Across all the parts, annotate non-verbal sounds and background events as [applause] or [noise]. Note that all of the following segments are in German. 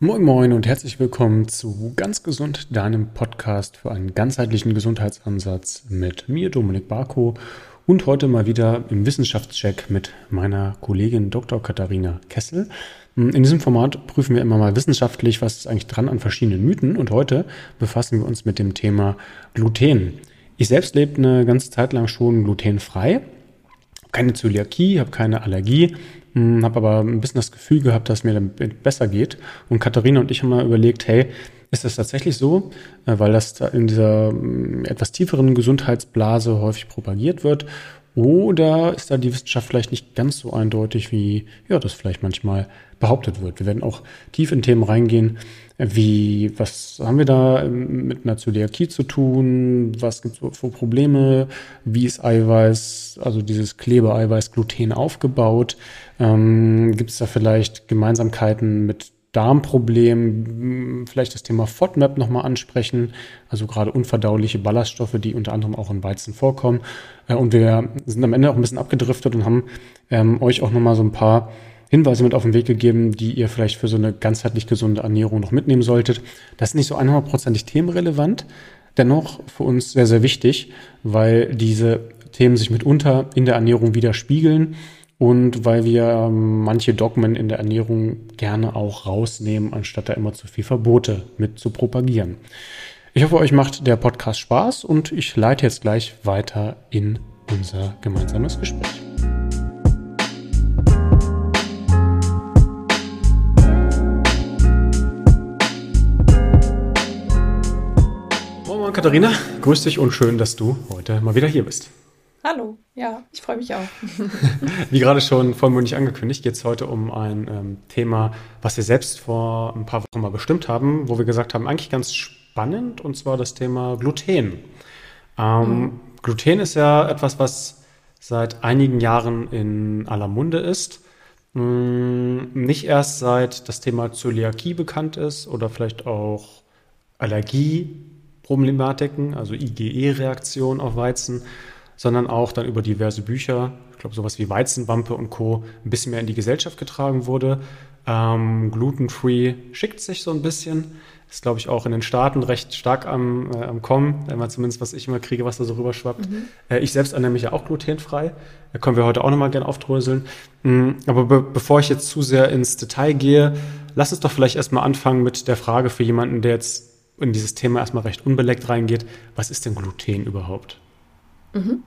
Moin Moin und herzlich willkommen zu Ganz Gesund, deinem Podcast für einen ganzheitlichen Gesundheitsansatz mit mir, Dominik Barko, und heute mal wieder im Wissenschaftscheck mit meiner Kollegin Dr. Katharina Kessel. In diesem Format prüfen wir immer mal wissenschaftlich, was ist eigentlich dran an verschiedenen Mythen und heute befassen wir uns mit dem Thema Gluten. Ich selbst lebe eine ganze Zeit lang schon glutenfrei, keine Zöliakie, habe keine Allergie hm, habe aber ein bisschen das Gefühl gehabt, dass es mir damit besser geht. Und Katharina und ich haben mal überlegt, hey, ist das tatsächlich so? Äh, weil das in dieser hm, etwas tieferen Gesundheitsblase häufig propagiert wird. Oder ist da die Wissenschaft vielleicht nicht ganz so eindeutig, wie ja, das vielleicht manchmal behauptet wird? Wir werden auch tief in Themen reingehen, wie, was haben wir da mit einer Zöliakie zu tun? Was gibt es für Probleme? Wie ist Eiweiß, also dieses Klebeeiweiß, Gluten aufgebaut? Ähm, gibt es da vielleicht Gemeinsamkeiten mit Darmproblemen, vielleicht das Thema FODMAP nochmal ansprechen, also gerade unverdauliche Ballaststoffe, die unter anderem auch in Weizen vorkommen. Äh, und wir sind am Ende auch ein bisschen abgedriftet und haben ähm, euch auch nochmal so ein paar Hinweise mit auf den Weg gegeben, die ihr vielleicht für so eine ganzheitlich gesunde Ernährung noch mitnehmen solltet. Das ist nicht so 100%ig themenrelevant, dennoch für uns sehr, sehr wichtig, weil diese Themen sich mitunter in der Ernährung widerspiegeln und weil wir ähm, manche Dogmen in der Ernährung gerne auch rausnehmen, anstatt da immer zu viel Verbote mit zu propagieren. Ich hoffe, euch macht der Podcast Spaß und ich leite jetzt gleich weiter in unser gemeinsames Gespräch. Moin Katharina, grüß dich und schön, dass du heute mal wieder hier bist. Hallo, ja, ich freue mich auch. [laughs] Wie gerade schon vollmundig angekündigt, geht es heute um ein ähm, Thema, was wir selbst vor ein paar Wochen mal bestimmt haben, wo wir gesagt haben, eigentlich ganz spannend, und zwar das Thema Gluten. Ähm, mhm. Gluten ist ja etwas, was seit einigen Jahren in aller Munde ist. Hm, nicht erst seit das Thema Zöliakie bekannt ist oder vielleicht auch Allergieproblematiken, also IgE-Reaktion auf Weizen, sondern auch dann über diverse Bücher, ich glaube sowas wie Weizenwampe und Co., ein bisschen mehr in die Gesellschaft getragen wurde. Ähm, Gluten-free schickt sich so ein bisschen. Ist, glaube ich, auch in den Staaten recht stark am, äh, am Kommen, immer zumindest, was ich immer kriege, was da so rüberschwappt. Mhm. Äh, ich selbst ernähre mich ja auch glutenfrei. Da können wir heute auch nochmal gerne aufdröseln. Mhm, aber be bevor ich jetzt zu sehr ins Detail gehe, lass uns doch vielleicht erstmal anfangen mit der Frage für jemanden, der jetzt in dieses Thema erstmal recht unbeleckt reingeht. Was ist denn Gluten überhaupt? Mhm.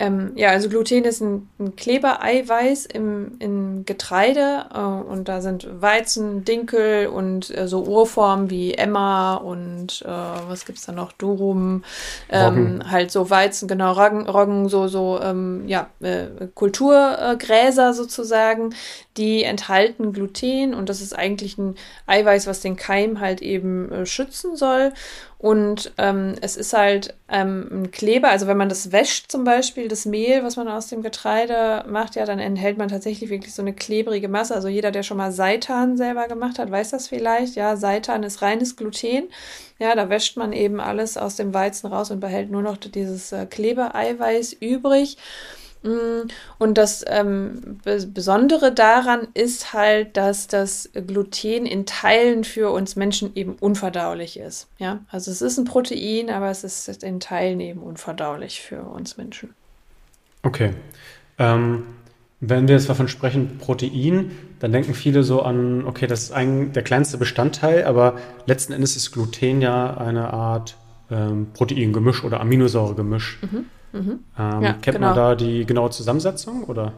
Ähm, ja, also Gluten ist ein, ein Klebereiweiß im, im Getreide äh, und da sind Weizen, Dinkel und äh, so Urformen wie Emma und äh, was gibt's da noch, Durum, ähm, halt so Weizen, genau, Roggen, Roggen so, so, ähm, ja, äh, Kulturgräser sozusagen, die enthalten Gluten und das ist eigentlich ein Eiweiß, was den Keim halt eben äh, schützen soll und ähm, es ist halt ähm, ein Kleber, also wenn man das wäscht zum Beispiel, das Mehl, was man aus dem Getreide macht, ja, dann enthält man tatsächlich wirklich so eine klebrige Masse. Also jeder, der schon mal Seitan selber gemacht hat, weiß das vielleicht. Ja, Seitan ist reines Gluten. Ja, da wäscht man eben alles aus dem Weizen raus und behält nur noch dieses äh, Klebereiweiß übrig. Mm, und das ähm, Besondere daran ist halt, dass das Gluten in Teilen für uns Menschen eben unverdaulich ist. Ja, also es ist ein Protein, aber es ist in Teilen eben unverdaulich für uns Menschen. Okay. Ähm, wenn wir jetzt davon sprechen, Protein, dann denken viele so an, okay, das ist ein, der kleinste Bestandteil, aber letzten Endes ist Gluten ja eine Art ähm, Proteingemisch oder Aminosäuregemisch. Mhm. Mhm. Ähm, ja, kennt genau. man da die genaue Zusammensetzung oder?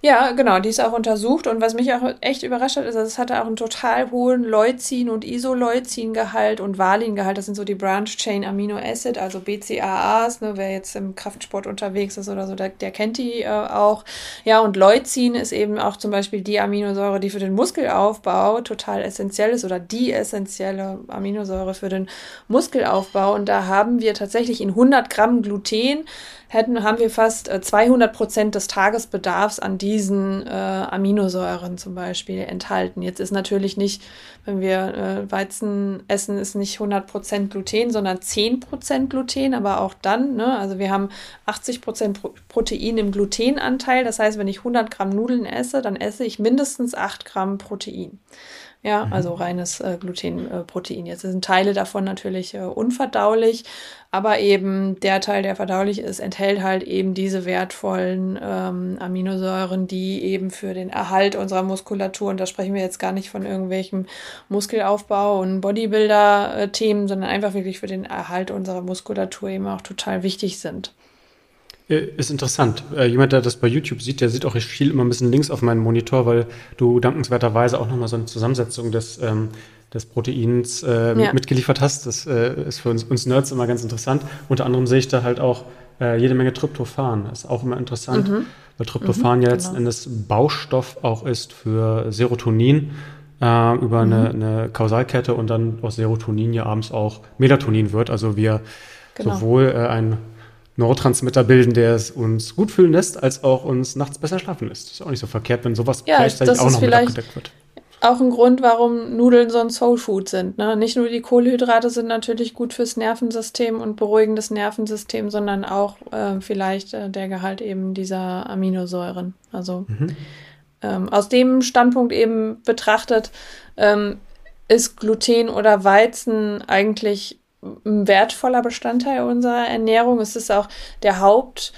Ja, genau, die ist auch untersucht und was mich auch echt überrascht hat, ist, dass es hatte auch einen total hohen Leucin- und Isoleucin-Gehalt und Valin-Gehalt. Das sind so die Branch-Chain Amino Acid, also BCAAs. Ne, wer jetzt im Kraftsport unterwegs ist oder so, der, der kennt die äh, auch. Ja, und Leucin ist eben auch zum Beispiel die Aminosäure, die für den Muskelaufbau total essentiell ist oder die essentielle Aminosäure für den Muskelaufbau. Und da haben wir tatsächlich in 100 Gramm Gluten hätten, haben wir fast 200 äh, Prozent des Tagesbedarfs an diesen äh, Aminosäuren zum Beispiel enthalten. Jetzt ist natürlich nicht, wenn wir äh, Weizen essen, ist nicht 100 Prozent Gluten, sondern 10 Prozent Gluten, aber auch dann, ne, also wir haben 80 Prozent Protein im Glutenanteil. Das heißt, wenn ich 100 Gramm Nudeln esse, dann esse ich mindestens 8 Gramm Protein. Ja, mhm. also reines äh, Glutenprotein. Jetzt sind Teile davon natürlich äh, unverdaulich, aber eben der Teil, der verdaulich ist, enthält halt eben diese wertvollen ähm, Aminosäuren, die eben für den Erhalt unserer Muskulatur, und da sprechen wir jetzt gar nicht von irgendwelchem Muskelaufbau und Bodybuilder-Themen, sondern einfach wirklich für den Erhalt unserer Muskulatur eben auch total wichtig sind. Äh, ist interessant. Äh, jemand, der das bei YouTube sieht, der sieht auch, ich schiel immer ein bisschen links auf meinen Monitor, weil du dankenswerterweise auch nochmal so eine Zusammensetzung des, ähm, des Proteins äh, ja. mitgeliefert hast. Das äh, ist für uns, uns Nerds immer ganz interessant. Unter anderem sehe ich da halt auch äh, jede Menge Tryptophan. Das ist auch immer interessant, mhm. weil Tryptophan mhm, ja letzten genau. Endes Baustoff auch ist für Serotonin äh, über mhm. eine, eine Kausalkette und dann aus Serotonin ja abends auch Melatonin wird. Also wir genau. sowohl äh, ein Neurotransmitter bilden, der es uns gut fühlen lässt, als auch uns nachts besser schlafen lässt. Ist auch nicht so verkehrt, wenn sowas ja, gleichzeitig auch noch mit abgedeckt wird. Auch ein Grund, warum Nudeln so ein Soulfood sind. Ne? Nicht nur die Kohlenhydrate sind natürlich gut fürs Nervensystem und beruhigen das Nervensystem, sondern auch äh, vielleicht äh, der Gehalt eben dieser Aminosäuren. Also mhm. ähm, aus dem Standpunkt eben betrachtet ähm, ist Gluten oder Weizen eigentlich ein wertvoller Bestandteil unserer Ernährung. Es ist auch der Haupt-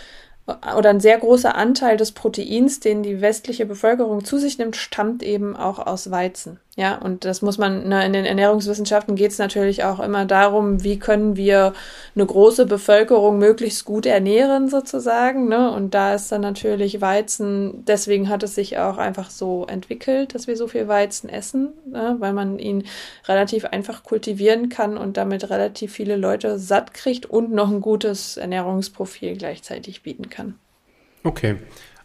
oder ein sehr großer Anteil des Proteins, den die westliche Bevölkerung zu sich nimmt, stammt eben auch aus Weizen. Ja, und das muss man, ne, in den Ernährungswissenschaften geht es natürlich auch immer darum, wie können wir eine große Bevölkerung möglichst gut ernähren, sozusagen. Ne? Und da ist dann natürlich Weizen, deswegen hat es sich auch einfach so entwickelt, dass wir so viel Weizen essen, ne? weil man ihn relativ einfach kultivieren kann und damit relativ viele Leute satt kriegt und noch ein gutes Ernährungsprofil gleichzeitig bieten kann. Okay.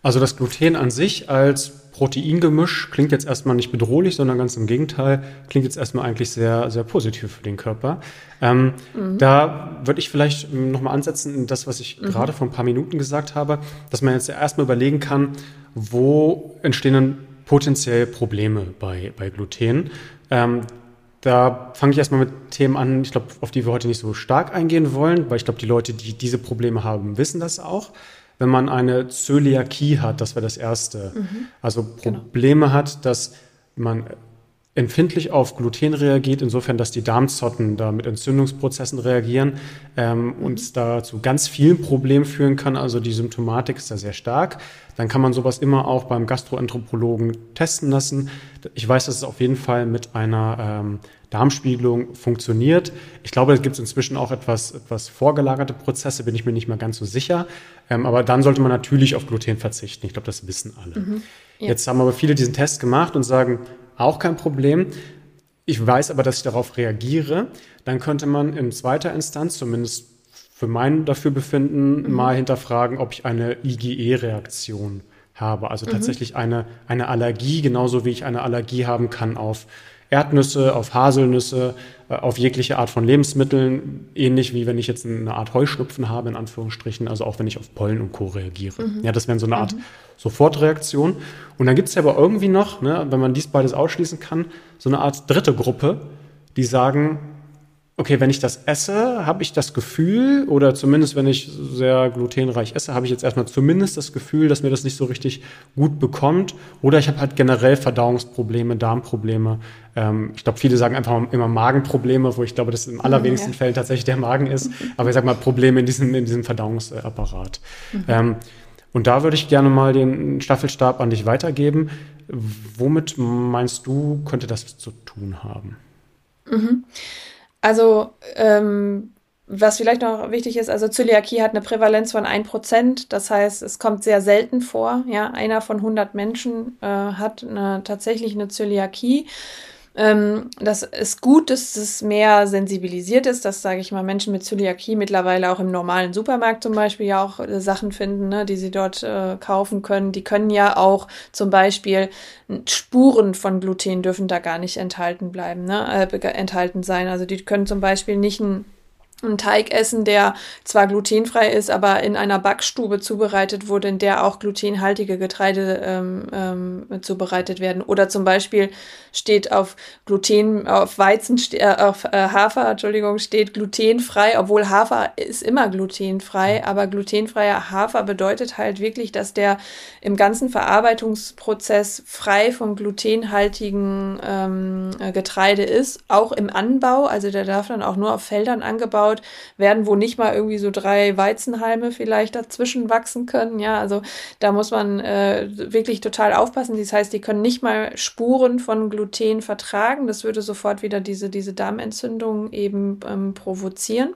Also das Gluten an sich als Proteingemisch klingt jetzt erstmal nicht bedrohlich, sondern ganz im Gegenteil, klingt jetzt erstmal eigentlich sehr, sehr positiv für den Körper. Ähm, mhm. Da würde ich vielleicht ähm, nochmal ansetzen in das, was ich mhm. gerade vor ein paar Minuten gesagt habe, dass man jetzt erstmal überlegen kann, wo entstehen denn potenziell Probleme bei, bei Gluten. Ähm, da fange ich erstmal mit Themen an, ich glaube, auf die wir heute nicht so stark eingehen wollen, weil ich glaube, die Leute, die diese Probleme haben, wissen das auch wenn man eine Zöliakie hat, das wäre das Erste. Mhm. Also genau. Probleme genau. hat, dass man empfindlich auf Gluten reagiert, insofern, dass die Darmzotten da mit Entzündungsprozessen reagieren ähm, und da zu ganz vielen Problemen führen kann. Also die Symptomatik ist da sehr stark. Dann kann man sowas immer auch beim Gastroanthropologen testen lassen. Ich weiß, dass es auf jeden Fall mit einer ähm, Darmspiegelung funktioniert. Ich glaube, es gibt inzwischen auch etwas, etwas vorgelagerte Prozesse, bin ich mir nicht mehr ganz so sicher. Ähm, aber dann sollte man natürlich auf Gluten verzichten. Ich glaube, das wissen alle. Mhm, ja. Jetzt haben aber viele diesen Test gemacht und sagen, auch kein Problem. Ich weiß aber, dass ich darauf reagiere. Dann könnte man in zweiter Instanz, zumindest für mein Dafürbefinden, mhm. mal hinterfragen, ob ich eine IgE-Reaktion habe. Also mhm. tatsächlich eine, eine Allergie, genauso wie ich eine Allergie haben kann auf Erdnüsse, auf Haselnüsse, äh, auf jegliche Art von Lebensmitteln, ähnlich wie wenn ich jetzt eine Art Heuschnupfen habe, in Anführungsstrichen, also auch wenn ich auf Pollen und Co. reagiere. Mhm. Ja, das wäre so eine Art mhm. Sofortreaktion. Und dann gibt es ja aber irgendwie noch, ne, wenn man dies beides ausschließen kann, so eine Art dritte Gruppe, die sagen, okay, wenn ich das esse, habe ich das Gefühl, oder zumindest wenn ich sehr glutenreich esse, habe ich jetzt erstmal zumindest das Gefühl, dass mir das nicht so richtig gut bekommt. Oder ich habe halt generell Verdauungsprobleme, Darmprobleme. Ähm, ich glaube, viele sagen einfach immer Magenprobleme, wo ich glaube, dass im allerwenigsten ja. Fällen tatsächlich der Magen ist. Aber ich sage mal Probleme in diesem, in diesem Verdauungsapparat. Mhm. Ähm, und da würde ich gerne mal den Staffelstab an dich weitergeben. Womit meinst du, könnte das zu tun haben? Mhm. Also, ähm, was vielleicht noch wichtig ist, also Zöliakie hat eine Prävalenz von 1%, das heißt, es kommt sehr selten vor. Ja, einer von 100 Menschen äh, hat eine, tatsächlich eine Zöliakie. Ähm, das ist gut, dass es mehr sensibilisiert ist, dass, sage ich mal, Menschen mit Zöliakie mittlerweile auch im normalen Supermarkt zum Beispiel ja auch äh, Sachen finden, ne, die sie dort äh, kaufen können. Die können ja auch zum Beispiel Spuren von Gluten dürfen da gar nicht enthalten bleiben, ne, äh, enthalten sein. Also die können zum Beispiel nicht ein einen Teig essen, der zwar glutenfrei ist, aber in einer Backstube zubereitet wurde, in der auch glutenhaltige Getreide ähm, ähm, zubereitet werden. Oder zum Beispiel steht auf Gluten, auf Weizen, äh, auf äh, Hafer, Entschuldigung, steht glutenfrei, obwohl Hafer ist immer glutenfrei, aber glutenfreier Hafer bedeutet halt wirklich, dass der im ganzen Verarbeitungsprozess frei vom glutenhaltigen ähm, Getreide ist, auch im Anbau, also der darf dann auch nur auf Feldern angebaut angebaut werden, wo nicht mal irgendwie so drei Weizenhalme vielleicht dazwischen wachsen können. Ja, also da muss man äh, wirklich total aufpassen. Das heißt, die können nicht mal Spuren von Gluten vertragen. Das würde sofort wieder diese, diese Darmentzündung eben ähm, provozieren.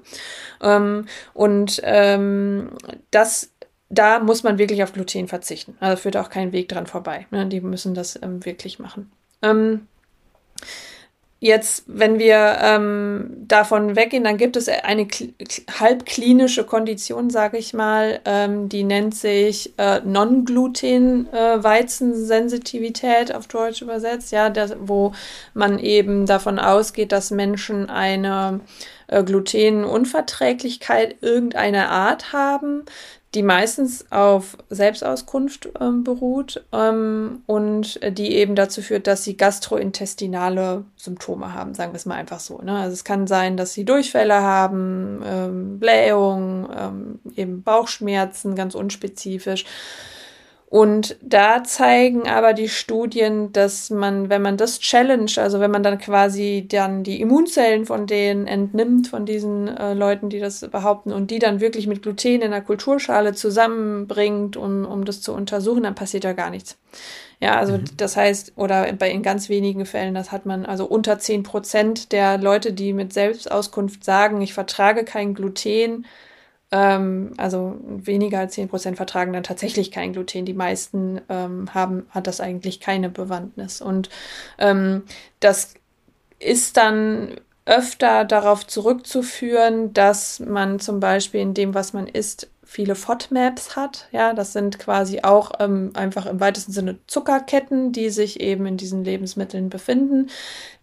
Ähm, und ähm, das da muss man wirklich auf Gluten verzichten. Also führt auch kein Weg dran vorbei. Ne? Die müssen das ähm, wirklich machen. Ähm, Jetzt, wenn wir ähm, davon weggehen, dann gibt es eine halbklinische Kondition, sage ich mal, ähm, die nennt sich äh, Non-Gluten-Weizensensitivität äh, auf Deutsch übersetzt, ja, das, wo man eben davon ausgeht, dass Menschen eine äh, Glutenunverträglichkeit irgendeiner Art haben, die meistens auf Selbstauskunft ähm, beruht ähm, und die eben dazu führt, dass sie gastrointestinale Symptome haben, sagen wir es mal einfach so. Ne? Also es kann sein, dass sie Durchfälle haben, ähm, Blähung, ähm, eben Bauchschmerzen, ganz unspezifisch. Und da zeigen aber die Studien, dass man, wenn man das challenge, also wenn man dann quasi dann die Immunzellen von denen entnimmt, von diesen äh, Leuten, die das behaupten, und die dann wirklich mit Gluten in der Kulturschale zusammenbringt, um, um das zu untersuchen, dann passiert ja gar nichts. Ja, also mhm. das heißt, oder bei in ganz wenigen Fällen, das hat man also unter zehn Prozent der Leute, die mit Selbstauskunft sagen, ich vertrage kein Gluten, ähm, also weniger als 10% vertragen dann tatsächlich kein Gluten. Die meisten ähm, haben, hat das eigentlich keine Bewandtnis. Und ähm, das ist dann öfter darauf zurückzuführen, dass man zum Beispiel in dem, was man isst, viele FODMAPs hat. Ja, das sind quasi auch ähm, einfach im weitesten Sinne Zuckerketten, die sich eben in diesen Lebensmitteln befinden,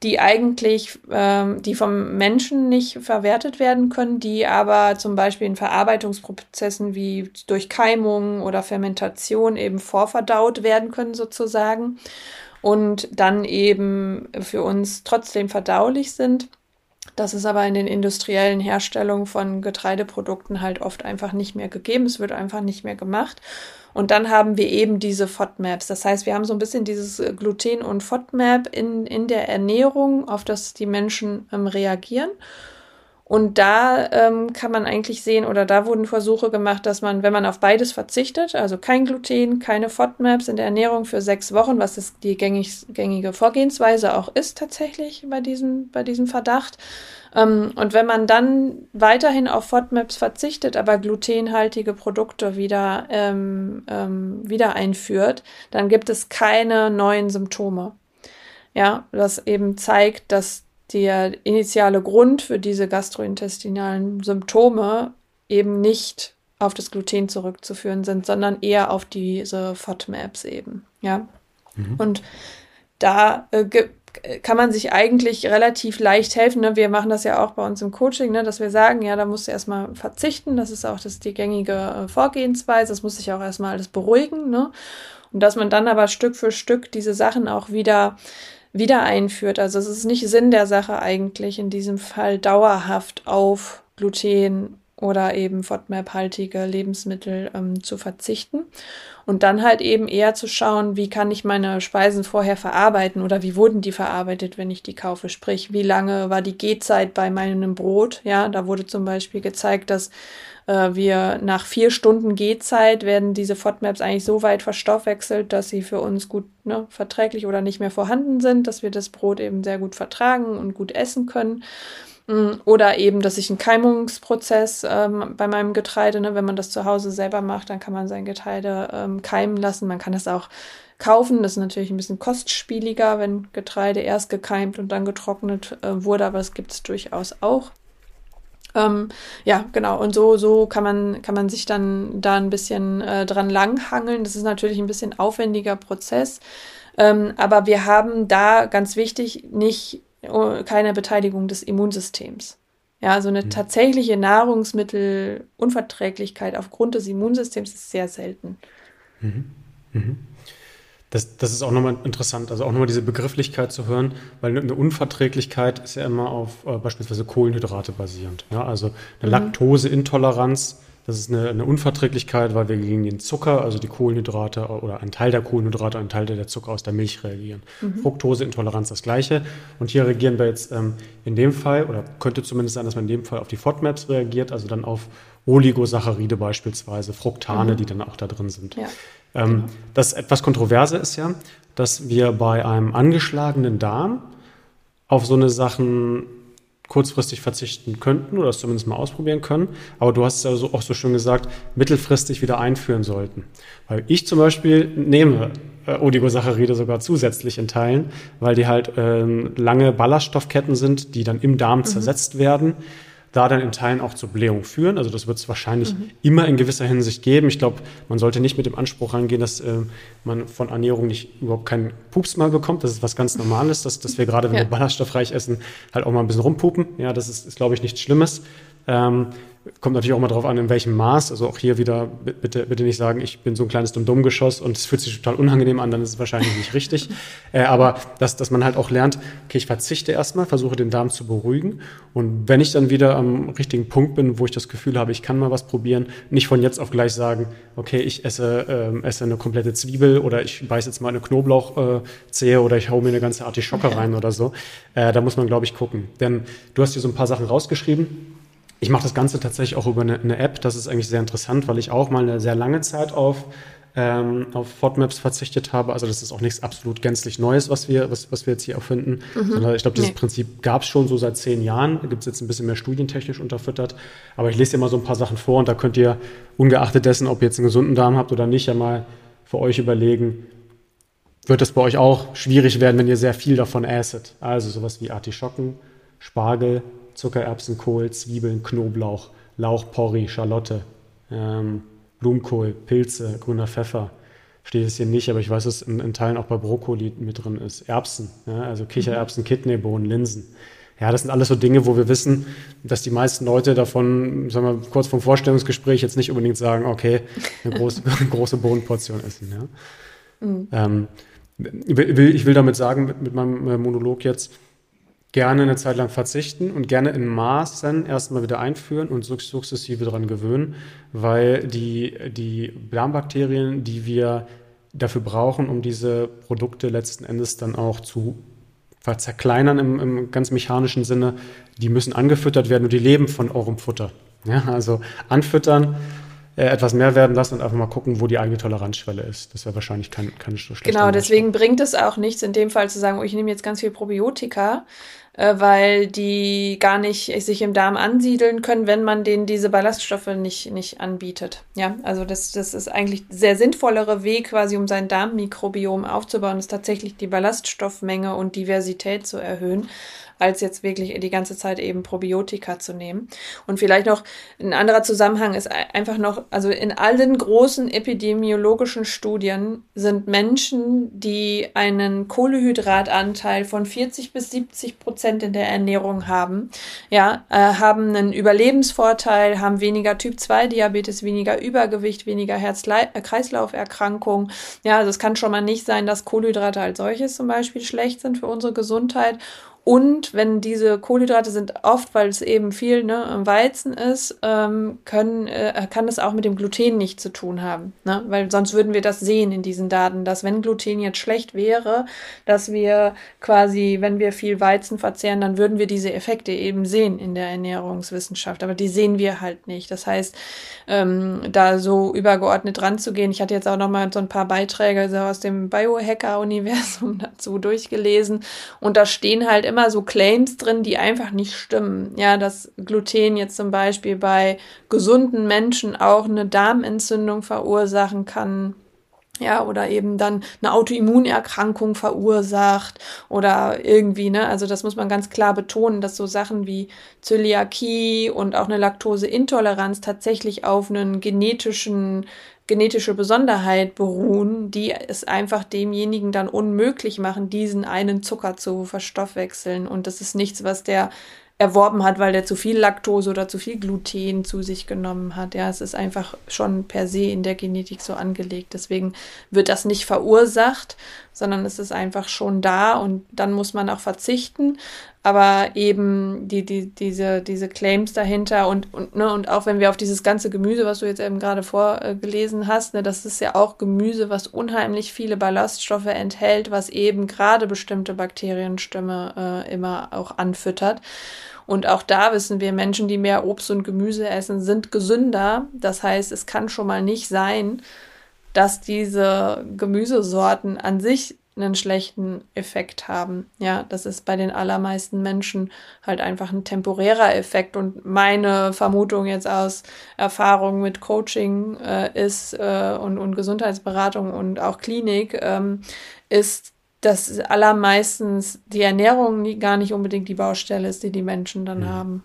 die eigentlich, ähm, die vom Menschen nicht verwertet werden können, die aber zum Beispiel in Verarbeitungsprozessen wie durch Keimung oder Fermentation eben vorverdaut werden können sozusagen und dann eben für uns trotzdem verdaulich sind. Das ist aber in den industriellen Herstellungen von Getreideprodukten halt oft einfach nicht mehr gegeben. Es wird einfach nicht mehr gemacht. Und dann haben wir eben diese FODMAPs. Das heißt, wir haben so ein bisschen dieses Gluten- und FODMAP in, in der Ernährung, auf das die Menschen ähm, reagieren. Und da ähm, kann man eigentlich sehen, oder da wurden Versuche gemacht, dass man, wenn man auf beides verzichtet, also kein Gluten, keine FODMAPs in der Ernährung für sechs Wochen, was ist die gängig, gängige Vorgehensweise auch ist tatsächlich bei diesem, bei diesem Verdacht. Ähm, und wenn man dann weiterhin auf FODMAPs verzichtet, aber glutenhaltige Produkte wieder, ähm, ähm, wieder einführt, dann gibt es keine neuen Symptome. Ja, was eben zeigt, dass der initiale Grund für diese gastrointestinalen Symptome eben nicht auf das Gluten zurückzuführen sind, sondern eher auf diese FODMAPs eben. Ja. Mhm. Und da äh, kann man sich eigentlich relativ leicht helfen. Ne? Wir machen das ja auch bei uns im Coaching, ne? dass wir sagen, ja, da musst du erstmal verzichten. Das ist auch das die gängige äh, Vorgehensweise. Das muss sich auch erstmal alles beruhigen. Ne? Und dass man dann aber Stück für Stück diese Sachen auch wieder wieder einführt. Also es ist nicht Sinn der Sache eigentlich in diesem Fall dauerhaft auf Gluten oder eben FODMAP-haltige Lebensmittel ähm, zu verzichten und dann halt eben eher zu schauen, wie kann ich meine Speisen vorher verarbeiten oder wie wurden die verarbeitet, wenn ich die kaufe. Sprich, wie lange war die Gehzeit bei meinem Brot? Ja, da wurde zum Beispiel gezeigt, dass wir nach vier Stunden Gehzeit werden diese FODMAPs eigentlich so weit verstoffwechselt, dass sie für uns gut ne, verträglich oder nicht mehr vorhanden sind, dass wir das Brot eben sehr gut vertragen und gut essen können. Mm, oder eben, dass ich einen Keimungsprozess ähm, bei meinem Getreide, ne, wenn man das zu Hause selber macht, dann kann man sein Getreide ähm, keimen lassen. Man kann das auch kaufen. Das ist natürlich ein bisschen kostspieliger, wenn Getreide erst gekeimt und dann getrocknet äh, wurde, aber es gibt es durchaus auch. Ähm, ja, genau. Und so, so kann man, kann man sich dann da ein bisschen äh, dran langhangeln. Das ist natürlich ein bisschen aufwendiger Prozess. Ähm, aber wir haben da ganz wichtig nicht oh, keine Beteiligung des Immunsystems. Ja, so eine mhm. tatsächliche Nahrungsmittelunverträglichkeit aufgrund des Immunsystems ist sehr selten. Mhm. Mhm. Das, das ist auch nochmal interessant, also auch nochmal diese Begrifflichkeit zu hören, weil eine Unverträglichkeit ist ja immer auf äh, beispielsweise Kohlenhydrate basierend. Ja? Also eine mhm. Laktoseintoleranz, das ist eine, eine, Unverträglichkeit, weil wir gegen den Zucker, also die Kohlenhydrate oder ein Teil der Kohlenhydrate, ein Teil der Zucker aus der Milch reagieren. Mhm. Fructoseintoleranz das gleiche. Und hier reagieren wir jetzt ähm, in dem Fall, oder könnte zumindest sein, dass man in dem Fall auf die FODMAPs reagiert, also dann auf Oligosaccharide beispielsweise, Fructane, mhm. die dann auch da drin sind. Ja. Ähm, genau. Das etwas Kontroverse ist ja, dass wir bei einem angeschlagenen Darm auf so eine Sachen kurzfristig verzichten könnten oder es zumindest mal ausprobieren können. Aber du hast es ja so, auch so schön gesagt, mittelfristig wieder einführen sollten. Weil ich zum Beispiel nehme äh, Oligosaccharide sogar zusätzlich in Teilen, weil die halt ähm, lange Ballaststoffketten sind, die dann im Darm mhm. zersetzt werden da dann in Teilen auch zur Blähung führen. Also das wird es wahrscheinlich mhm. immer in gewisser Hinsicht geben. Ich glaube, man sollte nicht mit dem Anspruch rangehen, dass äh, man von Ernährung nicht überhaupt keinen Pups mal bekommt. Das ist was ganz Normales, dass, dass wir gerade, wenn ja. wir ballaststoffreich essen, halt auch mal ein bisschen rumpupen. Ja, das ist, ist glaube ich, nichts Schlimmes. Ähm, Kommt natürlich auch mal darauf an, in welchem Maß. Also auch hier wieder, bitte, bitte nicht sagen, ich bin so ein kleines Dumm-Dumm-Geschoss und es fühlt sich total unangenehm an, dann ist es wahrscheinlich nicht richtig. [laughs] Äh, aber dass, dass man halt auch lernt, okay, ich verzichte erstmal, versuche den Darm zu beruhigen. Und wenn ich dann wieder am richtigen Punkt bin, wo ich das Gefühl habe, ich kann mal was probieren, nicht von jetzt auf gleich sagen, okay, ich esse, äh, esse eine komplette Zwiebel oder ich beiß jetzt mal eine Knoblauchzehe äh, oder ich hau mir eine ganze Artischocke rein oder so. Äh, da muss man, glaube ich, gucken. Denn du hast hier so ein paar Sachen rausgeschrieben ich mache das Ganze tatsächlich auch über eine, eine, App. Das ist eigentlich sehr interessant, weil ich auch mal eine sehr lange Zeit auf, ähm, auf FODMAPs verzichtet habe. Also das ist auch nichts absolut gänzlich Neues, was wir, was, was wir jetzt hier erfinden. Mhm. Sondern ich glaube, dieses nee. Prinzip gab es schon so seit zehn Jahren. Da gibt es jetzt ein bisschen mehr studientechnisch unterfüttert. Aber ich lese dir mal so ein paar Sachen vor und da könnt ihr, ungeachtet dessen, ob ihr jetzt einen gesunden Darm habt oder nicht, ja mal für euch überlegen, wird es bei euch auch schwierig werden, wenn ihr sehr viel davon esset. Also sowas wie Artischocken, Spargel, Zuckererbsen, Kohl, Zwiebeln, Knoblauch, Lauch, Porree, Schalotte, ähm, Blumenkohl, Pilze, grüner Pfeffer. Steht es hier nicht, aber ich weiß, dass in, in Teilen auch bei Brokkoli mit drin ist. Erbsen, ja, also Kichererbsen, mhm. Kidneybohnen, Linsen. Ja, das sind alles so Dinge, wo wir wissen, dass die meisten Leute davon, sagen wir, kurz vom Vorstellungsgespräch jetzt nicht unbedingt sagen, okay, eine große, [laughs] große Bohnenportion essen. Ja. Mhm. Ähm, ich, will, damit sagen, mit, mit meinem äh, Monolog jetzt, gerne eine Zeit lang verzichten und gerne in Maßen erstmal wieder einführen und sukzessive daran gewöhnen, weil die, die Darmbakterien, die wir dafür brauchen, um diese Produkte letzten Endes dann auch zu zerkleinern im, im ganz mechanischen Sinne, die müssen angefüttert werden und die leben von eurem Futter. Ja, also anfüttern, äh, etwas mehr werden lassen und einfach mal gucken, wo die eigene Toleranzschwelle ist. Das wäre wahrscheinlich kein, keine schlechte Genau, deswegen bringt es auch nichts in dem Fall zu sagen, oh, ich nehme jetzt ganz viel Probiotika, weil die gar nicht sich im Darm ansiedeln können, wenn man denen diese Ballaststoffe nicht, nicht anbietet. Ja, also das, das ist eigentlich sehr sinnvollere Weg, quasi um sein Darmmikrobiom aufzubauen, ist tatsächlich die Ballaststoffmenge und Diversität zu erhöhen als jetzt wirklich die ganze Zeit eben Probiotika zu nehmen. Und vielleicht noch ein anderer Zusammenhang ist einfach noch, also in allen großen epidemiologischen Studien sind Menschen, die einen Kohlehydratanteil von 40 bis 70 Prozent in der Ernährung haben, ja, äh, haben einen Überlebensvorteil, haben weniger Typ 2 Diabetes, weniger Übergewicht, weniger Herz-Kreislauf-Erkrankungen. Ja, also es kann schon mal nicht sein, dass Kohlenhydrate als solches zum Beispiel schlecht sind für unsere Gesundheit. Und wenn diese Kohlenhydrate sind oft, weil es eben viel ne, Weizen ist, ähm, können, äh, kann das auch mit dem Gluten nicht zu tun haben. Ne? Weil sonst würden wir das sehen in diesen Daten, dass wenn Gluten jetzt schlecht wäre, dass wir quasi, wenn wir viel Weizen verzehren, dann würden wir diese Effekte eben sehen in der Ernährungswissenschaft. Aber die sehen wir halt nicht. Das heißt, ähm, da so übergeordnet ranzugehen. Ich hatte jetzt auch noch mal so ein paar Beiträge so aus dem Biohacker-Universum [laughs] dazu durchgelesen. Und da stehen halt immer immer so Claims drin, die einfach nicht stimmen. Ja, dass Gluten jetzt zum Beispiel bei gesunden Menschen auch eine Darmentzündung verursachen kann. Ja, oder eben dann eine Autoimmunerkrankung verursacht oder irgendwie, ne? Also das muss man ganz klar betonen, dass so Sachen wie Zöliakie und auch eine Laktoseintoleranz tatsächlich auf einen genetischen genetische Besonderheit beruhen, die es einfach demjenigen dann unmöglich machen, diesen einen Zucker zu verstoffwechseln. Und das ist nichts, was der erworben hat, weil der zu viel Laktose oder zu viel Gluten zu sich genommen hat. Ja, es ist einfach schon per se in der Genetik so angelegt. Deswegen wird das nicht verursacht, sondern es ist einfach schon da und dann muss man auch verzichten. Aber eben die, die, diese, diese Claims dahinter und, und, ne, und auch wenn wir auf dieses ganze Gemüse, was du jetzt eben gerade vorgelesen hast, ne, das ist ja auch Gemüse, was unheimlich viele Ballaststoffe enthält, was eben gerade bestimmte Bakterienstämme äh, immer auch anfüttert. Und auch da wissen wir, Menschen, die mehr Obst und Gemüse essen, sind gesünder. Das heißt, es kann schon mal nicht sein, dass diese Gemüsesorten an sich einen schlechten Effekt haben. Ja, das ist bei den allermeisten Menschen halt einfach ein temporärer Effekt. Und meine Vermutung jetzt aus Erfahrung mit Coaching äh, ist äh, und, und Gesundheitsberatung und auch Klinik ähm, ist, dass allermeistens die Ernährung nie, gar nicht unbedingt die Baustelle ist, die die Menschen dann ja. haben.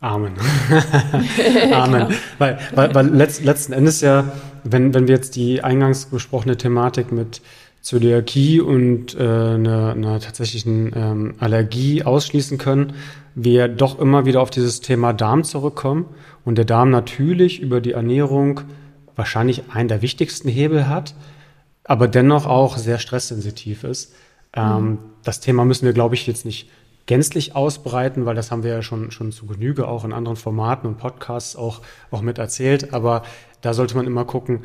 Amen. [laughs] [laughs] Amen. Genau. Weil, weil, weil letzt, letzten Endes ja, wenn, wenn wir jetzt die eingangs besprochene Thematik mit Zöliakie und äh, einer, einer tatsächlichen ähm, Allergie ausschließen können, wir doch immer wieder auf dieses Thema Darm zurückkommen und der Darm natürlich über die Ernährung wahrscheinlich einen der wichtigsten Hebel hat, aber dennoch auch sehr stresssensitiv ist. Ähm, mhm. Das Thema müssen wir, glaube ich, jetzt nicht gänzlich ausbreiten, weil das haben wir ja schon, schon zu Genüge auch in anderen Formaten und Podcasts auch, auch mit erzählt. Aber da sollte man immer gucken,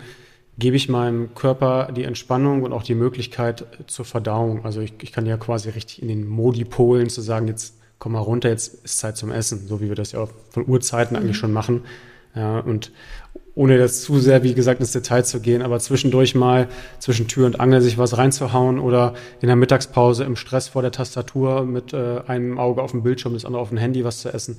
gebe ich meinem Körper die Entspannung und auch die Möglichkeit zur Verdauung. Also ich, ich kann ja quasi richtig in den Modi polen, zu sagen, jetzt komm mal runter, jetzt ist Zeit zum Essen, so wie wir das ja auch von Urzeiten eigentlich mhm. schon machen. Ja, und ohne jetzt zu sehr, wie gesagt, ins Detail zu gehen, aber zwischendurch mal zwischen Tür und Angel sich was reinzuhauen oder in der Mittagspause im Stress vor der Tastatur mit äh, einem Auge auf dem Bildschirm, das andere auf dem Handy was zu essen.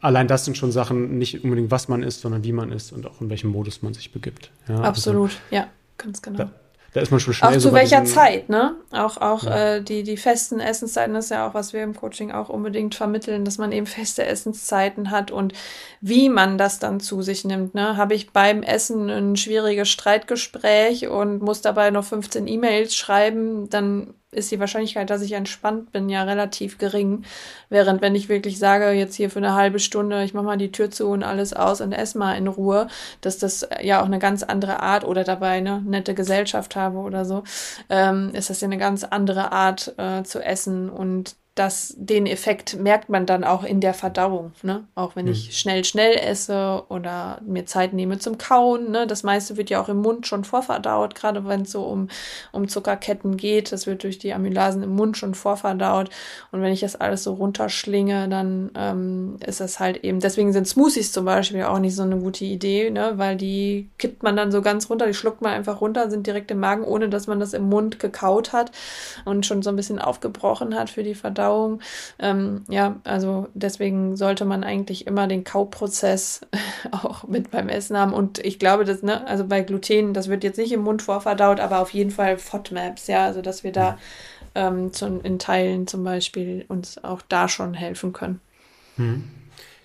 Allein das sind schon Sachen, nicht unbedingt was man isst, sondern wie man isst und auch in welchem Modus man sich begibt. Ja, also Absolut, also, ja, ganz genau. Da, da ist man schon schnell. Auch zu welcher Zeit, ne? Auch, auch ja. äh, die, die festen Essenszeiten ist ja auch, was wir im Coaching auch unbedingt vermitteln, dass man eben feste Essenszeiten hat und wie man das dann zu sich nimmt. Ne? Habe ich beim Essen ein schwieriges Streitgespräch und muss dabei noch 15 E-Mails schreiben, dann ist die Wahrscheinlichkeit, dass ich entspannt bin, ja relativ gering. Während wenn ich wirklich sage, jetzt hier für eine halbe Stunde, ich mache mal die Tür zu und alles aus und esse mal in Ruhe, dass das ja auch eine ganz andere Art oder dabei eine nette Gesellschaft habe oder so, ähm, ist das ja eine ganz andere Art äh, zu essen und das, den Effekt merkt man dann auch in der Verdauung, ne? Auch wenn mhm. ich schnell, schnell esse oder mir Zeit nehme zum Kauen, ne? Das meiste wird ja auch im Mund schon vorverdaut, gerade wenn es so um, um Zuckerketten geht. Das wird durch die Amylasen im Mund schon vorverdaut. Und wenn ich das alles so runterschlinge, dann ähm, ist das halt eben, deswegen sind Smoothies zum Beispiel auch nicht so eine gute Idee, ne? Weil die kippt man dann so ganz runter, die schluckt man einfach runter, sind direkt im Magen, ohne dass man das im Mund gekaut hat und schon so ein bisschen aufgebrochen hat für die Verdauung. Verdauung. Ähm, ja, also deswegen sollte man eigentlich immer den Kauprozess [laughs] auch mit beim Essen haben. Und ich glaube, dass, ne, also bei Gluten, das wird jetzt nicht im Mund vorverdaut, aber auf jeden Fall FODMAPs, ja, also dass wir da ähm, zu, in Teilen zum Beispiel uns auch da schon helfen können. Hm.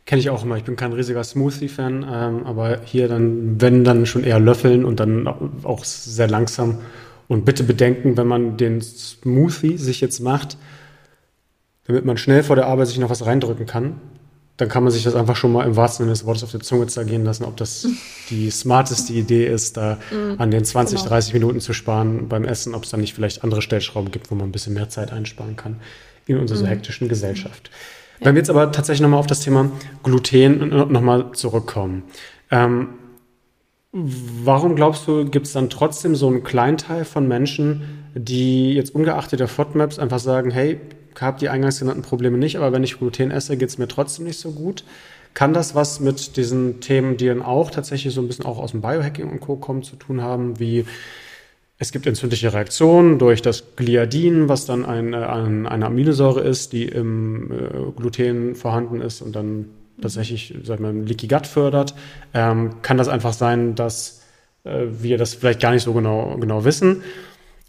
Kenne ich auch immer. Ich bin kein riesiger Smoothie-Fan, ähm, aber hier dann, wenn dann schon eher löffeln und dann auch sehr langsam. Und bitte bedenken, wenn man den Smoothie sich jetzt macht, damit man schnell vor der Arbeit sich noch was reindrücken kann, dann kann man sich das einfach schon mal im wahrsten Sinne des Wortes auf der Zunge zergehen lassen, ob das [laughs] die smarteste Idee ist, da mm, an den 20, genau. 30 Minuten zu sparen beim Essen, ob es da nicht vielleicht andere Stellschrauben gibt, wo man ein bisschen mehr Zeit einsparen kann in unserer so mm. hektischen Gesellschaft. Ja. Wenn wir jetzt aber tatsächlich nochmal auf das Thema Gluten nochmal zurückkommen. Ähm, warum glaubst du, gibt es dann trotzdem so einen Kleinteil von Menschen, die jetzt ungeachtet der FODMAPs einfach sagen, hey, habe die eingangs genannten Probleme nicht, aber wenn ich Gluten esse, geht es mir trotzdem nicht so gut. Kann das was mit diesen Themen, die dann auch tatsächlich so ein bisschen auch aus dem Biohacking und Co. kommen, zu tun haben, wie es gibt entzündliche Reaktionen durch das Gliadin, was dann ein, ein, eine Aminosäure ist, die im äh, Gluten vorhanden ist und dann tatsächlich, sag ich mal, Leaky Gut fördert. Ähm, kann das einfach sein, dass äh, wir das vielleicht gar nicht so genau, genau wissen?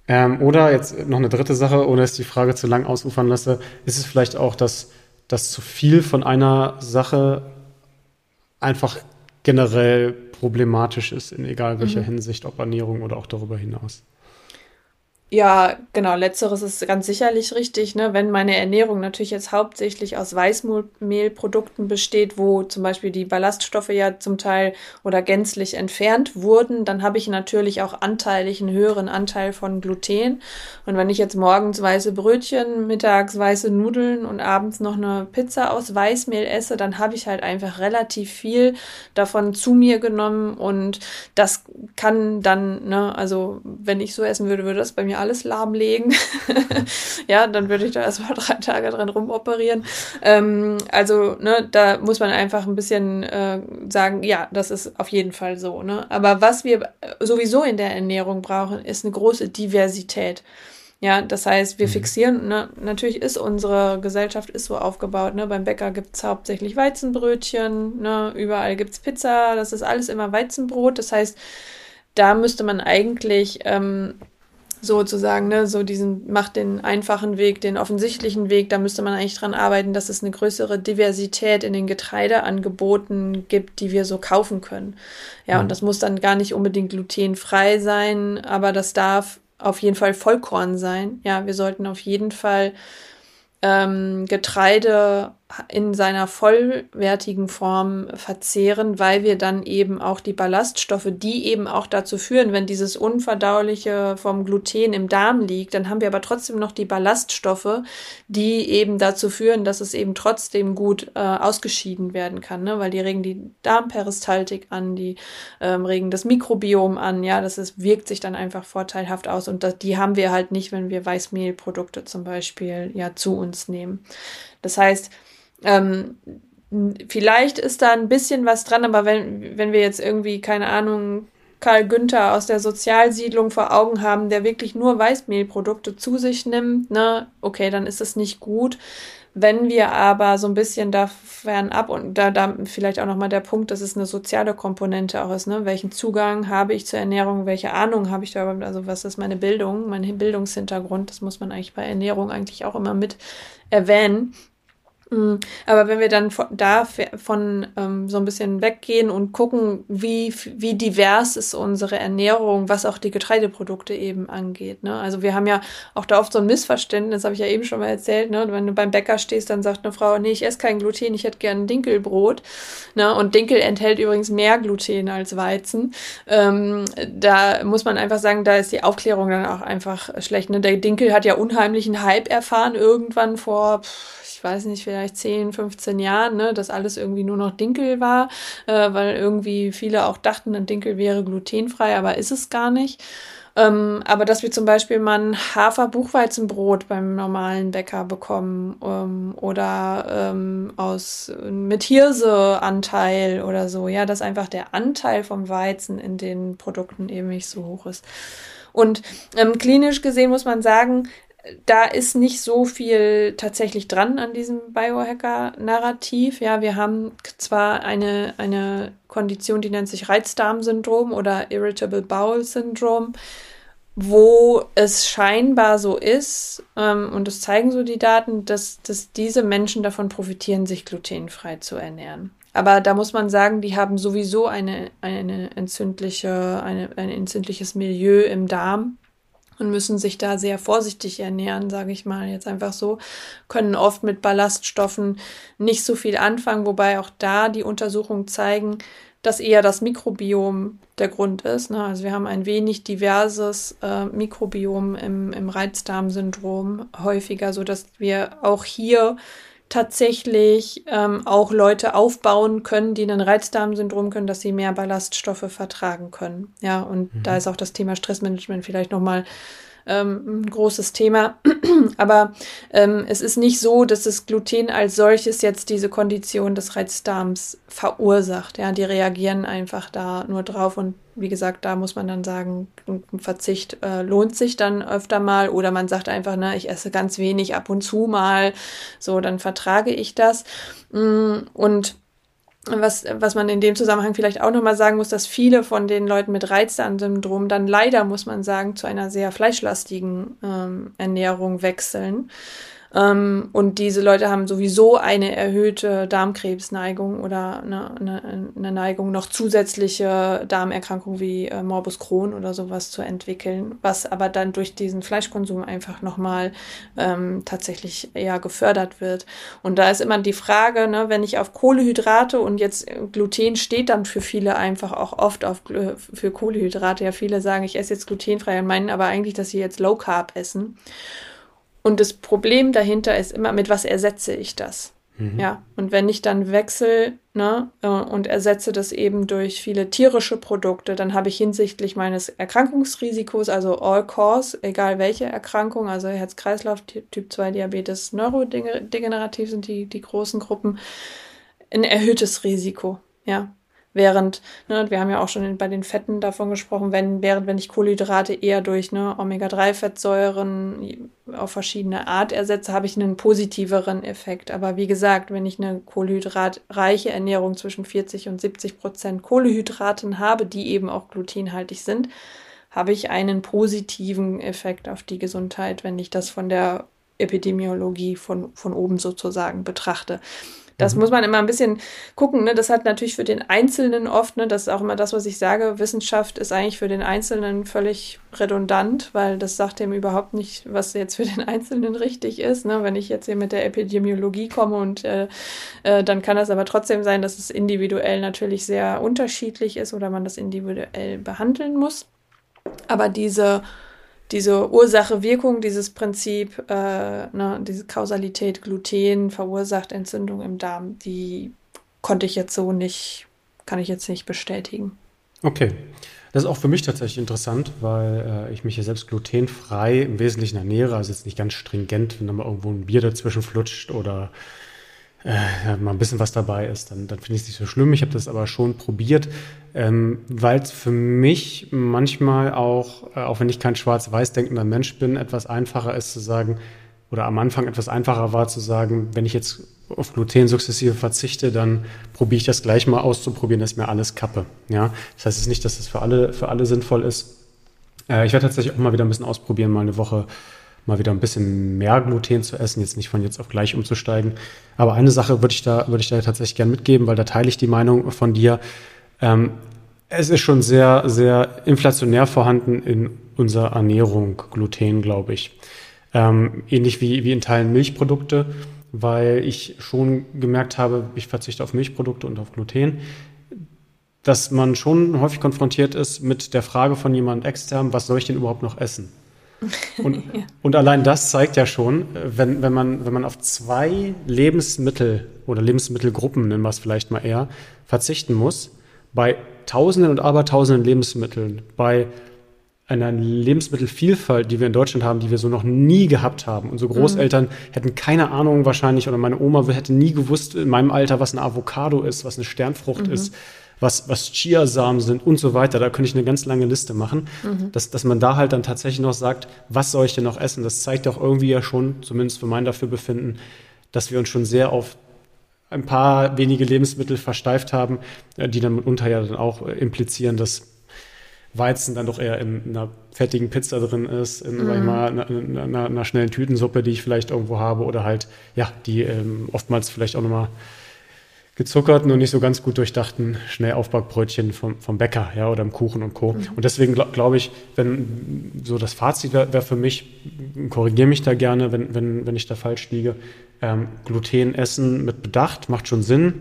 Ähm, oder jetzt noch eine dritte Sache, ohne dass die Frage zu lang ausufern lasse, ist es vielleicht auch, dass, dass zu viel von einer Sache einfach generell problematisch ist, in egal welcher mhm. Hinsicht, ob Ernährung oder auch darüber hinaus. Ja, genau, letzteres ist ganz sicherlich richtig. Ne? Wenn meine Ernährung natürlich jetzt hauptsächlich aus Weißmehlprodukten besteht, wo zum Beispiel die Ballaststoffe ja zum Teil oder gänzlich entfernt wurden, dann habe ich natürlich auch anteilig einen höheren Anteil von Gluten. Und wenn ich jetzt morgens weiße Brötchen, mittags weiße Nudeln und abends noch eine Pizza aus Weißmehl esse, dann habe ich halt einfach relativ viel davon zu mir genommen und das kann dann, ne, also wenn ich so essen würde, würde das bei mir alles lahmlegen. [laughs] ja, dann würde ich da erstmal [laughs] drei Tage dran rumoperieren. Ähm, also, ne, da muss man einfach ein bisschen äh, sagen, ja, das ist auf jeden Fall so. Ne? Aber was wir sowieso in der Ernährung brauchen, ist eine große Diversität. Ja, das heißt, wir mhm. fixieren, ne, natürlich ist unsere Gesellschaft ist so aufgebaut, ne? Beim Bäcker gibt's hauptsächlich Weizenbrötchen, ne, überall gibt's Pizza, das ist alles immer Weizenbrot. Das heißt, da müsste man eigentlich ähm, sozusagen, ne, so diesen, macht den einfachen Weg, den offensichtlichen Weg, da müsste man eigentlich dran arbeiten, dass es eine größere Diversität in den Getreideangeboten gibt, die wir so kaufen können. Ja, mhm. und das muss dann gar nicht unbedingt glutenfrei sein, aber das darf auf jeden Fall Vollkorn sein. Ja, wir sollten auf jeden Fall ähm, Getreide in seiner vollwertigen Form verzehren, weil wir dann eben auch die Ballaststoffe, die eben auch dazu führen, wenn dieses Unverdauliche vom Gluten im Darm liegt, dann haben wir aber trotzdem noch die Ballaststoffe, die eben dazu führen, dass es eben trotzdem gut äh, ausgeschieden werden kann, ne? weil die regen die Darmperistaltik an, die ähm, regen das Mikrobiom an, ja, das ist, wirkt sich dann einfach vorteilhaft aus und das, die haben wir halt nicht, wenn wir Weißmehlprodukte zum Beispiel ja zu uns nehmen. Das heißt, ähm, vielleicht ist da ein bisschen was dran, aber wenn, wenn wir jetzt irgendwie, keine Ahnung, Karl Günther aus der Sozialsiedlung vor Augen haben, der wirklich nur Weißmehlprodukte zu sich nimmt, ne, okay, dann ist es nicht gut. Wenn wir aber so ein bisschen da fernab und da, da vielleicht auch nochmal der Punkt, dass es eine soziale Komponente auch ist, ne? Welchen Zugang habe ich zur Ernährung, welche Ahnung habe ich darüber, also was ist meine Bildung, mein Bildungshintergrund, das muss man eigentlich bei Ernährung eigentlich auch immer mit erwähnen. Mhm. Aber wenn wir dann da von ähm, so ein bisschen weggehen und gucken, wie, wie divers ist unsere Ernährung, was auch die Getreideprodukte eben angeht. Ne? Also wir haben ja auch da oft so ein Missverständnis, habe ich ja eben schon mal erzählt. Ne? Wenn du beim Bäcker stehst, dann sagt eine Frau, nee, ich esse kein Gluten, ich hätte gern Dinkelbrot. Ne? Und Dinkel enthält übrigens mehr Gluten als Weizen. Ähm, da muss man einfach sagen, da ist die Aufklärung dann auch einfach schlecht. Ne? Der Dinkel hat ja unheimlichen Hype erfahren irgendwann vor... Ich weiß nicht, vielleicht 10, 15 Jahren, ne, dass alles irgendwie nur noch Dinkel war, äh, weil irgendwie viele auch dachten, ein Dinkel wäre glutenfrei, aber ist es gar nicht. Ähm, aber dass wir zum Beispiel mal ein Hafer-Buchweizenbrot beim normalen Bäcker bekommen ähm, oder ähm, aus mit Hirseanteil oder so, ja, dass einfach der Anteil vom Weizen in den Produkten eben nicht so hoch ist. Und ähm, klinisch gesehen muss man sagen, da ist nicht so viel tatsächlich dran an diesem Biohacker-Narrativ. Ja, wir haben zwar eine, eine Kondition, die nennt sich Reizdarmsyndrom oder Irritable Bowel Syndrome, wo es scheinbar so ist, ähm, und das zeigen so die Daten, dass, dass diese Menschen davon profitieren, sich glutenfrei zu ernähren. Aber da muss man sagen, die haben sowieso eine, eine entzündliche, eine, ein entzündliches Milieu im Darm und müssen sich da sehr vorsichtig ernähren, sage ich mal jetzt einfach so, können oft mit Ballaststoffen nicht so viel anfangen, wobei auch da die Untersuchungen zeigen, dass eher das Mikrobiom der Grund ist. Ne? Also wir haben ein wenig diverses äh, Mikrobiom im, im Reizdarmsyndrom häufiger, so dass wir auch hier tatsächlich ähm, auch Leute aufbauen können, die ein Reizdarmsyndrom können, dass sie mehr Ballaststoffe vertragen können. Ja, und mhm. da ist auch das Thema Stressmanagement vielleicht nochmal ähm, ein großes Thema. [clears throat] Aber ähm, es ist nicht so, dass das Gluten als solches jetzt diese Kondition des Reizdarms verursacht. Ja, die reagieren einfach da nur drauf und wie gesagt, da muss man dann sagen, ein Verzicht äh, lohnt sich dann öfter mal oder man sagt einfach, ne, ich esse ganz wenig ab und zu mal, so dann vertrage ich das. Mm, und was, was man in dem Zusammenhang vielleicht auch nochmal sagen muss, dass viele von den Leuten mit Reizdarmsyndrom dann leider, muss man sagen, zu einer sehr fleischlastigen ähm, Ernährung wechseln. Ähm, und diese Leute haben sowieso eine erhöhte Darmkrebsneigung oder eine, eine, eine Neigung, noch zusätzliche Darmerkrankungen wie äh, Morbus Crohn oder sowas zu entwickeln, was aber dann durch diesen Fleischkonsum einfach nochmal ähm, tatsächlich eher gefördert wird. Und da ist immer die Frage, ne, wenn ich auf Kohlehydrate und jetzt Gluten steht dann für viele einfach auch oft auf, für Kohlehydrate. Ja, viele sagen, ich esse jetzt glutenfrei und meinen aber eigentlich, dass sie jetzt Low Carb essen. Und das Problem dahinter ist immer, mit was ersetze ich das? Mhm. Ja, und wenn ich dann wechsle ne, äh, und ersetze das eben durch viele tierische Produkte, dann habe ich hinsichtlich meines Erkrankungsrisikos, also All Cause, egal welche Erkrankung, also Herz-Kreislauf, Typ 2 Diabetes, Neurodegenerativ sind die, die großen Gruppen, ein erhöhtes Risiko. Ja, Während, ne, wir haben ja auch schon bei den Fetten davon gesprochen, wenn, während wenn ich Kohlenhydrate eher durch ne, Omega-3-Fettsäuren auf verschiedene Art ersetze, habe ich einen positiveren Effekt. Aber wie gesagt, wenn ich eine kohlenhydratreiche Ernährung zwischen 40 und 70 Prozent Kohlenhydraten habe, die eben auch glutenhaltig sind, habe ich einen positiven Effekt auf die Gesundheit, wenn ich das von der Epidemiologie von, von oben sozusagen betrachte. Das mhm. muss man immer ein bisschen gucken. Ne? Das hat natürlich für den Einzelnen oft, ne? das ist auch immer das, was ich sage, Wissenschaft ist eigentlich für den Einzelnen völlig redundant, weil das sagt ihm überhaupt nicht, was jetzt für [laughs] den Einzelnen richtig ist. Ne? Wenn ich jetzt hier mit der Epidemiologie komme und äh, äh, dann kann das aber trotzdem sein, dass es individuell natürlich sehr unterschiedlich ist oder man das individuell behandeln muss. Aber diese diese Ursache-Wirkung, dieses Prinzip, äh, ne, diese Kausalität Gluten verursacht Entzündung im Darm, die konnte ich jetzt so nicht, kann ich jetzt nicht bestätigen. Okay. Das ist auch für mich tatsächlich interessant, weil äh, ich mich hier selbst glutenfrei im Wesentlichen ernähre, also jetzt nicht ganz stringent, wenn da mal irgendwo ein Bier dazwischen flutscht oder äh, mal ein bisschen was dabei ist, dann, dann finde ich es nicht so schlimm. Ich habe das aber schon probiert, ähm, weil es für mich manchmal auch, äh, auch wenn ich kein schwarz-weiß denkender Mensch bin, etwas einfacher ist zu sagen, oder am Anfang etwas einfacher war zu sagen, wenn ich jetzt auf Gluten sukzessive verzichte, dann probiere ich das gleich mal auszuprobieren, dass mir alles kappe. Ja? Das heißt jetzt nicht, dass das für alle, für alle sinnvoll ist. Äh, ich werde tatsächlich auch mal wieder ein bisschen ausprobieren, mal eine Woche mal wieder ein bisschen mehr Gluten zu essen, jetzt nicht von jetzt auf gleich umzusteigen. Aber eine Sache würde ich da, würde ich da tatsächlich gern mitgeben, weil da teile ich die Meinung von dir. Ähm, es ist schon sehr, sehr inflationär vorhanden in unserer Ernährung, Gluten, glaube ich. Ähm, ähnlich wie, wie in Teilen Milchprodukte, weil ich schon gemerkt habe, ich verzichte auf Milchprodukte und auf Gluten, dass man schon häufig konfrontiert ist mit der Frage von jemand extern, was soll ich denn überhaupt noch essen? Und, [laughs] ja. und allein das zeigt ja schon, wenn, wenn, man, wenn man auf zwei Lebensmittel oder Lebensmittelgruppen, nennen wir es vielleicht mal eher, verzichten muss, bei Tausenden und Abertausenden Lebensmitteln, bei einer Lebensmittelvielfalt, die wir in Deutschland haben, die wir so noch nie gehabt haben. Unsere Großeltern mhm. hätten keine Ahnung wahrscheinlich oder meine Oma hätte nie gewusst in meinem Alter, was eine Avocado ist, was eine Sternfrucht mhm. ist was, was Chiasamen sind und so weiter. Da könnte ich eine ganz lange Liste machen, mhm. dass, dass man da halt dann tatsächlich noch sagt, was soll ich denn noch essen? Das zeigt auch irgendwie ja schon, zumindest für mein Dafürbefinden, dass wir uns schon sehr auf ein paar wenige Lebensmittel versteift haben, äh, die dann mitunter ja dann auch äh, implizieren, dass Weizen dann doch eher in einer fettigen Pizza drin ist, in, mm. sag ich mhm. mal, einer, einer, einer, schnellen Tütensuppe, die ich vielleicht irgendwo habe, oder halt, ja, die ähm, oftmals vielleicht auch nochmal gezuckerten und nicht so ganz gut durchdachten Schnellaufbackbrötchen vom, vom Bäcker ja, oder im Kuchen und Co. Mhm. Und deswegen glaube glaub ich, wenn so das Fazit wäre wär für mich, korrigiere mich da gerne, wenn, wenn, wenn ich da falsch liege, ähm, Gluten essen mit Bedacht macht schon Sinn.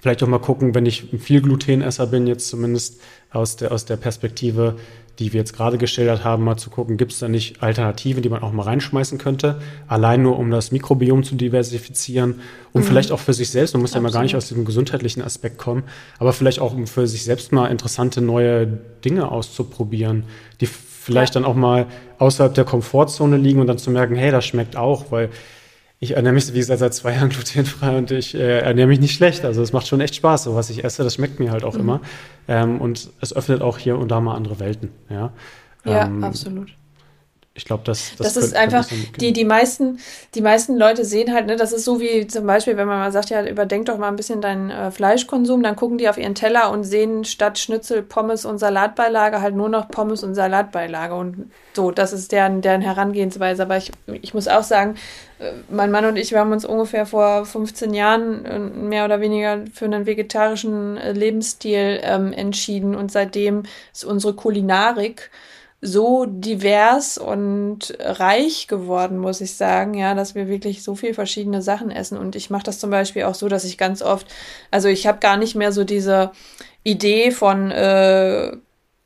Vielleicht auch mal gucken, wenn ich ein viel Glutenesser bin, jetzt zumindest aus der, aus der Perspektive, die wir jetzt gerade geschildert haben, mal zu gucken, gibt es da nicht Alternativen, die man auch mal reinschmeißen könnte, allein nur um das Mikrobiom zu diversifizieren, um mhm. vielleicht auch für sich selbst, man muss Absolut. ja mal gar nicht aus diesem gesundheitlichen Aspekt kommen, aber vielleicht auch um für sich selbst mal interessante neue Dinge auszuprobieren, die vielleicht ja. dann auch mal außerhalb der Komfortzone liegen und dann zu merken, hey, das schmeckt auch, weil ich ernähre mich, wie gesagt, seit zwei Jahren glutenfrei und ich äh, ernähre mich nicht schlecht. Also es macht schon echt Spaß, so was ich esse, das schmeckt mir halt auch mhm. immer. Ähm, und es öffnet auch hier und da mal andere Welten. Ja, ja ähm, absolut. Ich glaube, das, das, das ist einfach, die, die, meisten, die meisten Leute sehen halt, ne, das ist so wie zum Beispiel, wenn man mal sagt, ja, überdenk doch mal ein bisschen deinen äh, Fleischkonsum, dann gucken die auf ihren Teller und sehen statt Schnitzel, Pommes und Salatbeilage halt nur noch Pommes und Salatbeilage. Und so, das ist deren, deren Herangehensweise. Aber ich, ich muss auch sagen, äh, mein Mann und ich, wir haben uns ungefähr vor 15 Jahren äh, mehr oder weniger für einen vegetarischen äh, Lebensstil ähm, entschieden und seitdem ist unsere Kulinarik so divers und reich geworden, muss ich sagen, ja, dass wir wirklich so viel verschiedene Sachen essen. Und ich mache das zum Beispiel auch so, dass ich ganz oft, also ich habe gar nicht mehr so diese Idee von äh,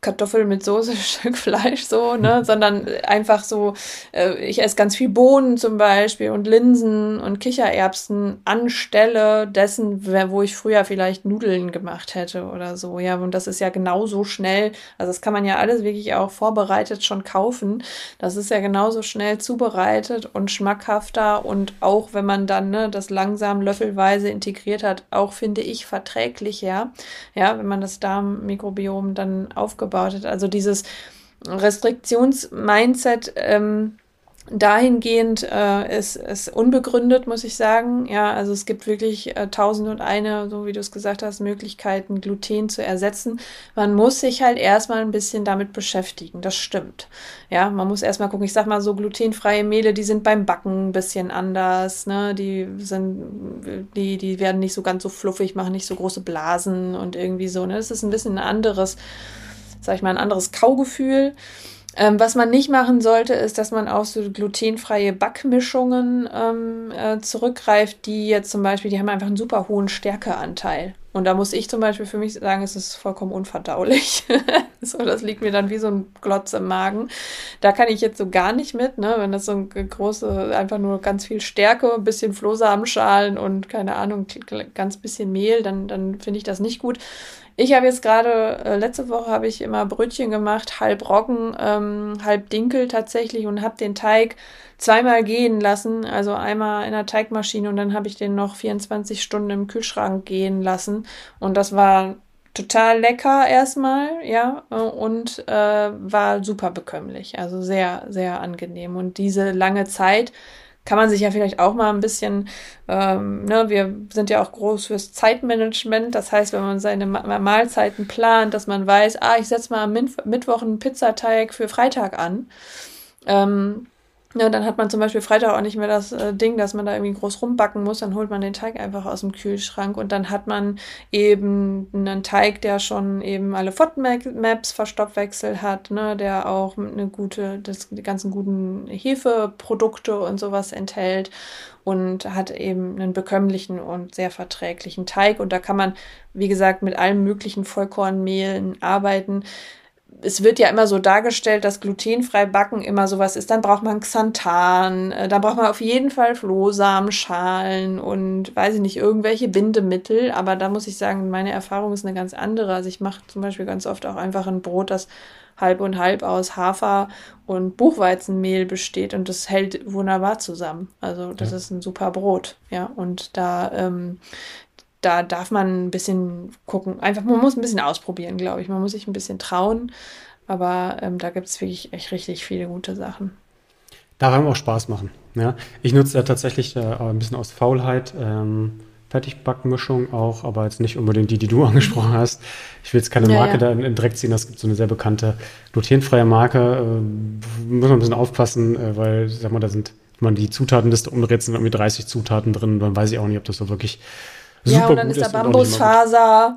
Kartoffeln mit Soße, [laughs] Stück Fleisch, so, ne, mhm. sondern einfach so, äh, ich esse ganz viel Bohnen zum Beispiel und Linsen und Kichererbsen anstelle dessen, wo ich früher vielleicht Nudeln gemacht hätte oder so, ja, und das ist ja genauso schnell, also das kann man ja alles wirklich auch vorbereitet schon kaufen, das ist ja genauso schnell zubereitet und schmackhafter und auch wenn man dann, ne, das langsam löffelweise integriert hat, auch finde ich verträglicher, ja, wenn man das Darmmikrobiom dann aufgebaut aufgebaut hat. Also dieses Restriktions-Mindset ähm, dahingehend äh, ist, ist unbegründet, muss ich sagen. Ja, also es gibt wirklich äh, tausend und eine, so wie du es gesagt hast, Möglichkeiten, Gluten zu ersetzen. Man muss sich halt erstmal ein bisschen damit beschäftigen. Das stimmt. Ja, man muss erstmal gucken. Ich sag mal so glutenfreie Mehle, die sind beim Backen ein bisschen anders. Ne? Die sind, die, die werden nicht so ganz so fluffig, machen nicht so große Blasen und irgendwie so. Ne? Das ist ein bisschen ein anderes sag ich mal, ein anderes Kaugefühl. Ähm, was man nicht machen sollte, ist, dass man auf so glutenfreie Backmischungen ähm, äh, zurückgreift, die jetzt zum Beispiel, die haben einfach einen super hohen Stärkeanteil. Und da muss ich zum Beispiel für mich sagen, es ist vollkommen unverdaulich. [laughs] so, das liegt mir dann wie so ein Glotz im Magen. Da kann ich jetzt so gar nicht mit, ne? Wenn das so ein große, einfach nur ganz viel Stärke, ein bisschen Flohsamenschalen und keine Ahnung, ganz bisschen Mehl, dann, dann finde ich das nicht gut. Ich habe jetzt gerade, äh, letzte Woche habe ich immer Brötchen gemacht, halb Roggen, ähm, halb Dinkel tatsächlich und habe den Teig zweimal gehen lassen, also einmal in der Teigmaschine und dann habe ich den noch 24 Stunden im Kühlschrank gehen lassen und das war total lecker erstmal, ja, und äh, war super bekömmlich, also sehr, sehr angenehm. Und diese lange Zeit kann man sich ja vielleicht auch mal ein bisschen, ähm, ne, wir sind ja auch groß fürs Zeitmanagement. Das heißt, wenn man seine Ma Mahlzeiten plant, dass man weiß, ah, ich setze mal am Mittwoch einen Pizzateig für Freitag an. Ähm, ja, dann hat man zum Beispiel Freitag auch nicht mehr das äh, Ding, dass man da irgendwie groß rumbacken muss. Dann holt man den Teig einfach aus dem Kühlschrank und dann hat man eben einen Teig, der schon eben alle FODMAPs Verstoffwechsel hat, ne, der auch eine gute, das, die ganzen guten Hefeprodukte und sowas enthält und hat eben einen bekömmlichen und sehr verträglichen Teig. Und da kann man, wie gesagt, mit allen möglichen Vollkornmehlen arbeiten es wird ja immer so dargestellt, dass glutenfrei backen immer sowas ist. Dann braucht man Xanthan, äh, dann braucht man auf jeden Fall Flohsamenschalen und weiß ich nicht, irgendwelche Bindemittel. Aber da muss ich sagen, meine Erfahrung ist eine ganz andere. Also ich mache zum Beispiel ganz oft auch einfach ein Brot, das halb und halb aus Hafer und Buchweizenmehl besteht und das hält wunderbar zusammen. Also das ja. ist ein super Brot, ja. Und da ähm, da darf man ein bisschen gucken. Einfach, man muss ein bisschen ausprobieren, glaube ich. Man muss sich ein bisschen trauen. Aber ähm, da gibt es wirklich echt richtig viele gute Sachen. Einem auch Spaß machen. Ja? Ich nutze ja tatsächlich äh, ein bisschen aus Faulheit ähm, Fertigbackmischung auch, aber jetzt nicht unbedingt die, die du [laughs] angesprochen hast. Ich will jetzt keine Marke ja. da in, in Dreck ziehen. Das gibt so eine sehr bekannte glutenfreie Marke. Äh, muss man ein bisschen aufpassen, äh, weil, sag mal, da sind, wenn man die Zutatenliste umdreht, sind irgendwie 30 Zutaten drin. Dann weiß ich auch nicht, ob das so wirklich ja, und dann ist da Bambusfaser,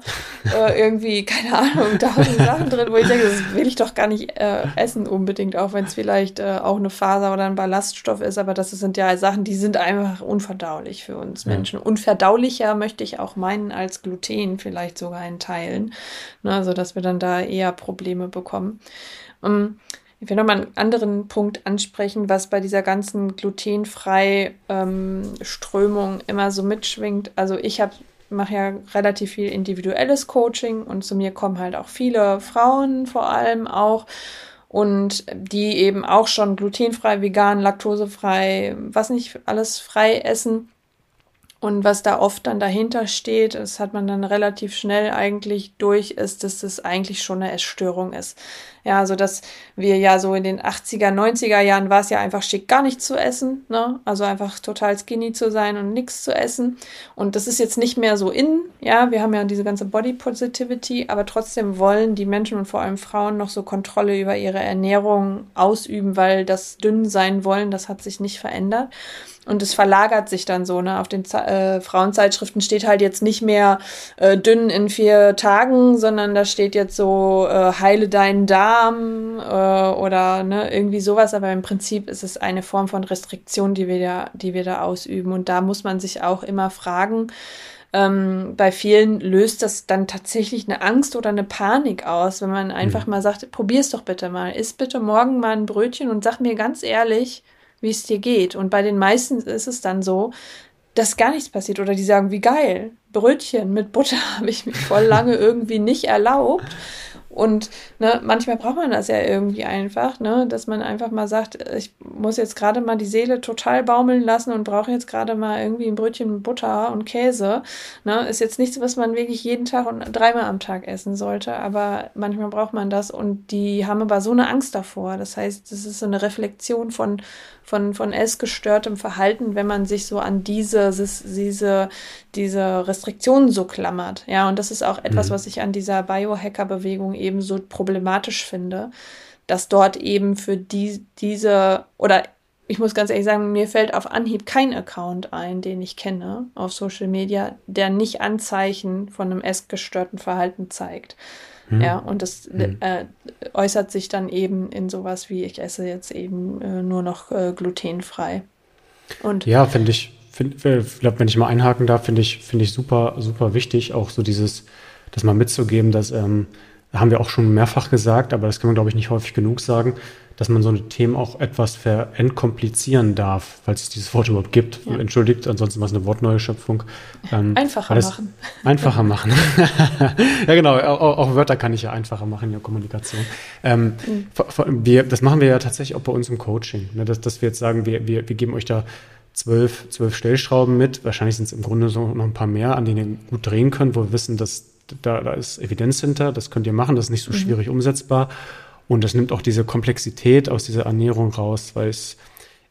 äh, irgendwie, keine Ahnung, tausend Sachen drin, wo ich denke, das will ich doch gar nicht äh, essen unbedingt, auch wenn es vielleicht äh, auch eine Faser oder ein Ballaststoff ist, aber das sind ja Sachen, die sind einfach unverdaulich für uns Menschen. Ja. Unverdaulicher möchte ich auch meinen als Gluten vielleicht sogar in Teilen, ne, also dass wir dann da eher Probleme bekommen. Um, ähm, ich will nochmal einen anderen Punkt ansprechen, was bei dieser ganzen glutenfrei ähm, Strömung immer so mitschwingt. Also ich habe mache ja relativ viel individuelles Coaching und zu mir kommen halt auch viele Frauen vor allem auch und die eben auch schon glutenfrei, vegan, laktosefrei, was nicht alles frei essen Und was da oft dann dahinter steht, das hat man dann relativ schnell eigentlich durch, ist, dass das eigentlich schon eine Essstörung ist. Ja, also dass wir ja so in den 80er, 90er Jahren war es ja einfach schick, gar nichts zu essen, ne? Also einfach total skinny zu sein und nichts zu essen. Und das ist jetzt nicht mehr so in, ja, wir haben ja diese ganze Body Positivity, aber trotzdem wollen die Menschen und vor allem Frauen noch so Kontrolle über ihre Ernährung ausüben, weil das dünn sein wollen, das hat sich nicht verändert. Und es verlagert sich dann so, ne? Auf den äh, Frauenzeitschriften steht halt jetzt nicht mehr äh, dünn in vier Tagen, sondern da steht jetzt so äh, heile deinen Darm äh, oder ne, irgendwie sowas. Aber im Prinzip ist es eine Form von Restriktion, die wir da, die wir da ausüben. Und da muss man sich auch immer fragen, ähm, bei vielen löst das dann tatsächlich eine Angst oder eine Panik aus, wenn man einfach mhm. mal sagt, probier's doch bitte mal, iss bitte morgen mal ein Brötchen und sag mir ganz ehrlich, wie es dir geht. Und bei den meisten ist es dann so, dass gar nichts passiert oder die sagen, wie geil, Brötchen mit Butter [laughs] habe ich mir voll lange irgendwie nicht erlaubt. Und ne, manchmal braucht man das ja irgendwie einfach, ne, dass man einfach mal sagt, ich muss jetzt gerade mal die Seele total baumeln lassen und brauche jetzt gerade mal irgendwie ein Brötchen Butter und Käse. Ne, ist jetzt nichts, was man wirklich jeden Tag und dreimal am Tag essen sollte, aber manchmal braucht man das und die haben aber so eine Angst davor. Das heißt, das ist so eine Reflexion von von, von essgestörtem Verhalten, wenn man sich so an diese, diese, diese Restriktionen so klammert. Ja, und das ist auch etwas, mhm. was ich an dieser Biohacker-Bewegung eben so problematisch finde, dass dort eben für die, diese, oder ich muss ganz ehrlich sagen, mir fällt auf Anhieb kein Account ein, den ich kenne auf Social Media, der nicht Anzeichen von einem essgestörten Verhalten zeigt. Hm. Ja, und das hm. äh, äußert sich dann eben in sowas wie, ich esse jetzt eben äh, nur noch äh, glutenfrei. Und ja, finde ich, find, äh, wenn ich mal einhaken darf, finde ich, finde ich super, super wichtig, auch so dieses, das mal mitzugeben, dass, ähm, haben wir auch schon mehrfach gesagt, aber das kann man, glaube ich, nicht häufig genug sagen, dass man so eine Themen auch etwas verentkomplizieren darf, falls es dieses Wort überhaupt gibt. Ja. Entschuldigt, ansonsten war es eine Wortneuschöpfung. Ähm, einfacher machen. Einfacher machen. [laughs] ja, genau. Auch, auch, Wörter kann ich ja einfacher machen in der Kommunikation. Ähm, mhm. wir, das machen wir ja tatsächlich auch bei uns im Coaching. Ne, dass, dass wir jetzt sagen, wir, wir, wir geben euch da zwölf, zwölf Stellschrauben mit. Wahrscheinlich sind es im Grunde so noch ein paar mehr, an denen ihr gut drehen könnt, wo wir wissen, dass da, da ist Evidenz hinter, das könnt ihr machen, das ist nicht so mhm. schwierig umsetzbar. Und das nimmt auch diese Komplexität aus dieser Ernährung raus, weil es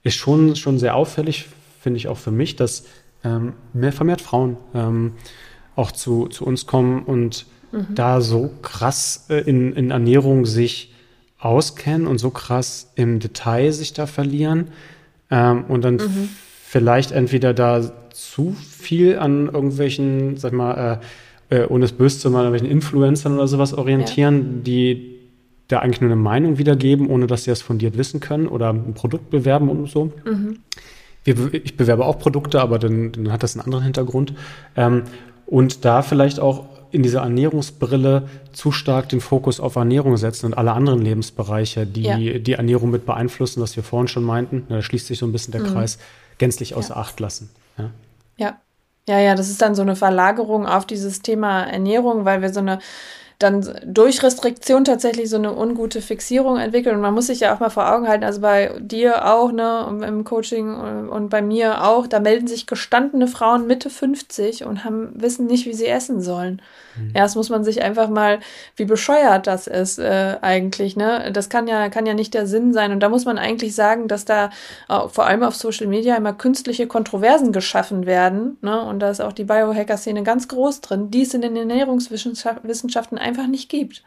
ist schon, schon sehr auffällig, finde ich auch für mich, dass ähm, mehr vermehrt Frauen ähm, auch zu, zu uns kommen und mhm. da so krass äh, in, in Ernährung sich auskennen und so krass im Detail sich da verlieren ähm, und dann mhm. vielleicht entweder da zu viel an irgendwelchen, sag mal, äh, äh, ohne es böse zu machen, irgendwelchen Influencern oder sowas orientieren, ja. die da eigentlich nur eine Meinung wiedergeben, ohne dass sie das fundiert wissen können oder ein Produkt bewerben und so. Mhm. Ich bewerbe auch Produkte, aber dann, dann hat das einen anderen Hintergrund. Ähm, und da vielleicht auch in dieser Ernährungsbrille zu stark den Fokus auf Ernährung setzen und alle anderen Lebensbereiche, die ja. die Ernährung mit beeinflussen, was wir vorhin schon meinten, da schließt sich so ein bisschen der mhm. Kreis, gänzlich außer ja. Acht lassen. Ja. ja. Ja, ja, das ist dann so eine Verlagerung auf dieses Thema Ernährung, weil wir so eine dann durch Restriktion tatsächlich so eine ungute Fixierung entwickeln. Und man muss sich ja auch mal vor Augen halten, also bei dir auch, ne, im Coaching und bei mir auch, da melden sich gestandene Frauen Mitte 50 und haben, wissen nicht, wie sie essen sollen. Mhm. Erst muss man sich einfach mal, wie bescheuert das ist, äh, eigentlich, ne? Das kann ja, kann ja nicht der Sinn sein. Und da muss man eigentlich sagen, dass da äh, vor allem auf Social Media immer künstliche Kontroversen geschaffen werden, ne? Und da ist auch die Biohacker-Szene ganz groß drin, die es in den Ernährungswissenschaften einfach nicht gibt.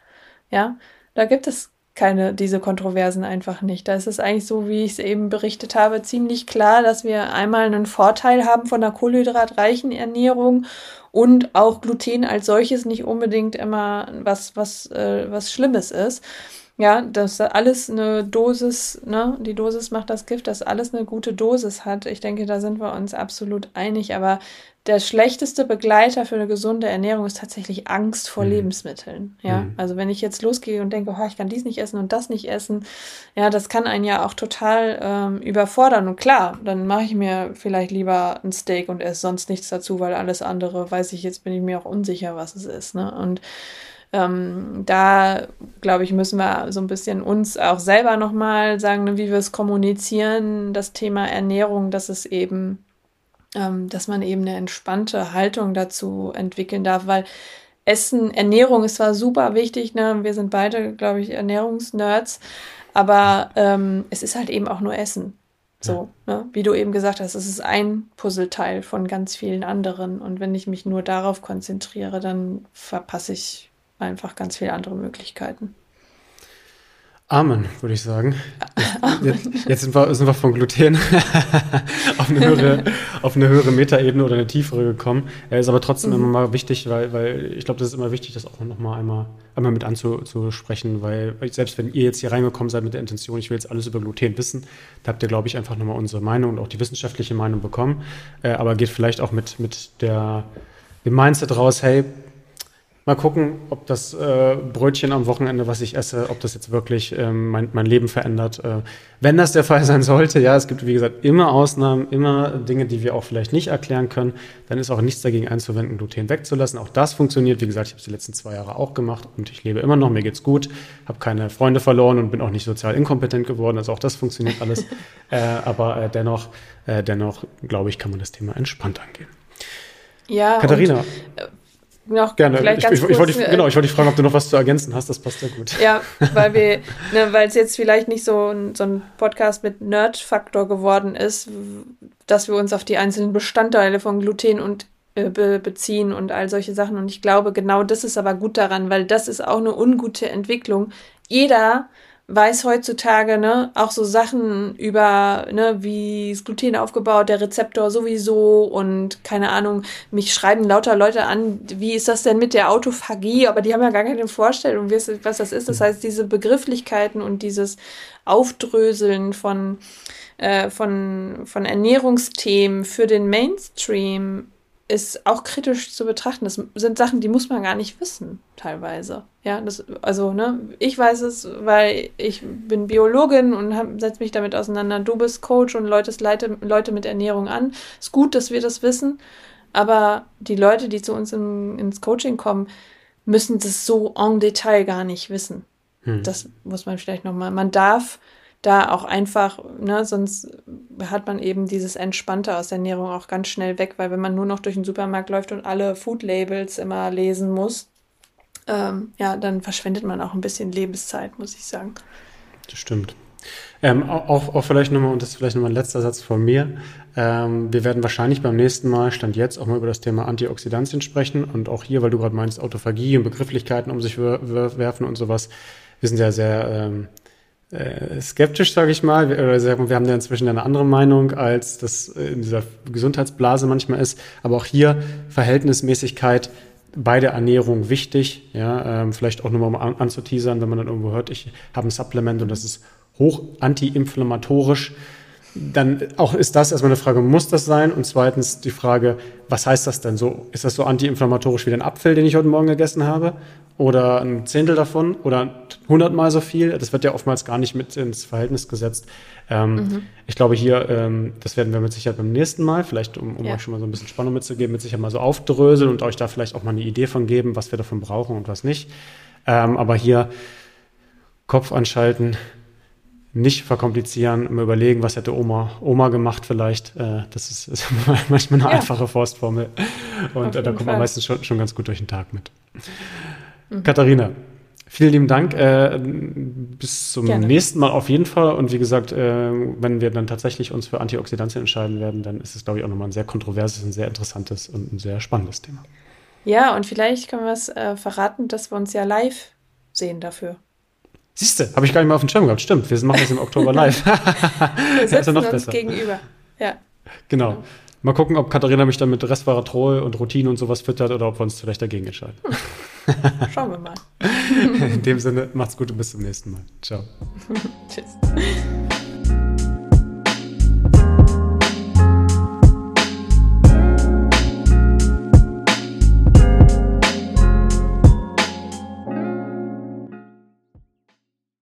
Ja, da gibt es keine, diese Kontroversen einfach nicht. Da ist es eigentlich so, wie ich es eben berichtet habe, ziemlich klar, dass wir einmal einen Vorteil haben von einer kohlenhydratreichen Ernährung und auch Gluten als solches nicht unbedingt immer was, was, äh, was Schlimmes ist. Ja, dass alles eine Dosis, ne, die Dosis macht das Gift, dass alles eine gute Dosis hat. Ich denke, da sind wir uns absolut einig. Aber der schlechteste Begleiter für eine gesunde Ernährung ist tatsächlich Angst vor mhm. Lebensmitteln. Ja, mhm. also wenn ich jetzt losgehe und denke, oh, ich kann dies nicht essen und das nicht essen, ja, das kann einen ja auch total ähm, überfordern. Und klar, dann mache ich mir vielleicht lieber ein Steak und esse sonst nichts dazu, weil alles andere weiß ich, jetzt bin ich mir auch unsicher, was es ist. Ne? Und ähm, da, glaube ich, müssen wir so ein bisschen uns auch selber nochmal sagen, ne, wie wir es kommunizieren, das Thema Ernährung, dass es eben ähm, dass man eben eine entspannte Haltung dazu entwickeln darf, weil Essen, Ernährung ist zwar super wichtig, ne? Wir sind beide, glaube ich, Ernährungsnerds, aber ähm, es ist halt eben auch nur Essen. So, ne? wie du eben gesagt hast, es ist ein Puzzleteil von ganz vielen anderen. Und wenn ich mich nur darauf konzentriere, dann verpasse ich einfach ganz viele andere Möglichkeiten. Amen, würde ich sagen. [laughs] Jetzt, jetzt, sind, wir, sind wir von Gluten [laughs] auf eine höhere, auf eine höhere Metaebene oder eine tiefere gekommen. Er ist aber trotzdem mhm. immer mal wichtig, weil, weil ich glaube, das ist immer wichtig, das auch noch mal einmal, einmal mit anzusprechen, weil selbst wenn ihr jetzt hier reingekommen seid mit der Intention, ich will jetzt alles über Gluten wissen, da habt ihr, glaube ich, einfach nochmal unsere Meinung und auch die wissenschaftliche Meinung bekommen. Äh, aber geht vielleicht auch mit, mit der, dem Mindset raus, hey, Mal gucken, ob das äh, Brötchen am Wochenende, was ich esse, ob das jetzt wirklich ähm, mein, mein Leben verändert. Äh, wenn das der Fall [laughs] sein sollte, ja, es gibt wie gesagt immer Ausnahmen, immer Dinge, die wir auch vielleicht nicht erklären können, dann ist auch nichts dagegen einzuwenden, Gluten wegzulassen. Auch das funktioniert. Wie gesagt, ich habe es die letzten zwei Jahre auch gemacht und ich lebe immer noch, mir geht's gut, habe keine Freunde verloren und bin auch nicht sozial inkompetent geworden. Also auch das funktioniert alles. [laughs] äh, aber äh, dennoch, äh, dennoch, glaube ich, kann man das Thema entspannt angehen. Ja, Katharina. Und, äh, noch Gerne. Vielleicht ich, ganz ich, ich, ich wollte, genau, ich wollte dich fragen, ob du noch was zu ergänzen hast. Das passt ja gut. Ja, [laughs] weil wir, ne, weil es jetzt vielleicht nicht so ein, so ein Podcast mit Nerd-Faktor geworden ist, dass wir uns auf die einzelnen Bestandteile von Gluten und äh, be beziehen und all solche Sachen. Und ich glaube, genau das ist aber gut daran, weil das ist auch eine ungute Entwicklung. Jeder weiß heutzutage, ne, auch so Sachen über, ne, wie ist Gluten aufgebaut, der Rezeptor sowieso und keine Ahnung, mich schreiben lauter Leute an, wie ist das denn mit der Autophagie, aber die haben ja gar keine Vorstellung, was das ist. Das heißt, diese Begrifflichkeiten und dieses Aufdröseln von, äh, von, von Ernährungsthemen für den Mainstream ist auch kritisch zu betrachten. Das sind Sachen, die muss man gar nicht wissen, teilweise. Ja, das, also, ne, ich weiß es, weil ich bin Biologin und setze mich damit auseinander. Du bist Coach und Leute, Leute mit Ernährung an. Ist gut, dass wir das wissen, aber die Leute, die zu uns im, ins Coaching kommen, müssen das so en Detail gar nicht wissen. Hm. Das muss man vielleicht nochmal. Man darf da auch einfach, ne, sonst hat man eben dieses Entspannte aus der Ernährung auch ganz schnell weg, weil wenn man nur noch durch den Supermarkt läuft und alle Food Labels immer lesen muss, ähm, ja, dann verschwendet man auch ein bisschen Lebenszeit, muss ich sagen. Das stimmt. Ähm, auch, auch vielleicht nochmal, und das ist vielleicht nochmal ein letzter Satz von mir. Ähm, wir werden wahrscheinlich beim nächsten Mal, Stand jetzt, auch mal über das Thema Antioxidantien sprechen. Und auch hier, weil du gerade meinst, Autophagie und Begrifflichkeiten um sich werfen und sowas. Wir sind ja sehr ähm, äh, skeptisch, sage ich mal. Wir, wir haben ja inzwischen eine andere Meinung, als das in dieser Gesundheitsblase manchmal ist. Aber auch hier Verhältnismäßigkeit bei der Ernährung wichtig. Ja, ähm, vielleicht auch nur mal um anzuteasern, wenn man dann irgendwo hört, ich habe ein Supplement und das ist hoch antiinflammatorisch dann auch ist das erstmal eine Frage, muss das sein? Und zweitens die Frage, was heißt das denn so? Ist das so antiinflammatorisch wie den Apfel, den ich heute Morgen gegessen habe? Oder ein Zehntel davon? Oder hundertmal so viel? Das wird ja oftmals gar nicht mit ins Verhältnis gesetzt. Ähm, mhm. Ich glaube hier, ähm, das werden wir mit Sicherheit beim nächsten Mal, vielleicht um, um ja. euch schon mal so ein bisschen Spannung mitzugeben, mit Sicherheit mal so aufdröseln und euch da vielleicht auch mal eine Idee von geben, was wir davon brauchen und was nicht. Ähm, aber hier Kopf anschalten, nicht verkomplizieren, immer überlegen, was hätte Oma, Oma gemacht vielleicht. Äh, das ist, ist [laughs] manchmal eine ja. einfache Forstformel. Und äh, da kommt man meistens schon, schon ganz gut durch den Tag mit. Mhm. Katharina, vielen lieben Dank. Äh, bis zum Gerne. nächsten Mal auf jeden Fall. Und wie gesagt, wenn wir dann tatsächlich uns für Antioxidantien entscheiden werden, dann ist es, glaube ich, auch nochmal ein sehr kontroverses, ein sehr interessantes und ein sehr spannendes Thema. Ja, und vielleicht können wir es äh, verraten, dass wir uns ja live sehen dafür. Siehst du, habe ich gar nicht mal auf dem Schirm gehabt. Stimmt, wir machen das im Oktober [laughs] live. wir [laughs] sitzen ja noch uns besser. gegenüber. Ja. Genau. genau. Mal gucken, ob Katharina mich dann mit Resveratrol und Routine und sowas füttert oder ob wir uns vielleicht dagegen entscheiden. [laughs] Schauen wir mal. In dem Sinne, macht's gut und bis zum nächsten Mal. Ciao. Tschüss.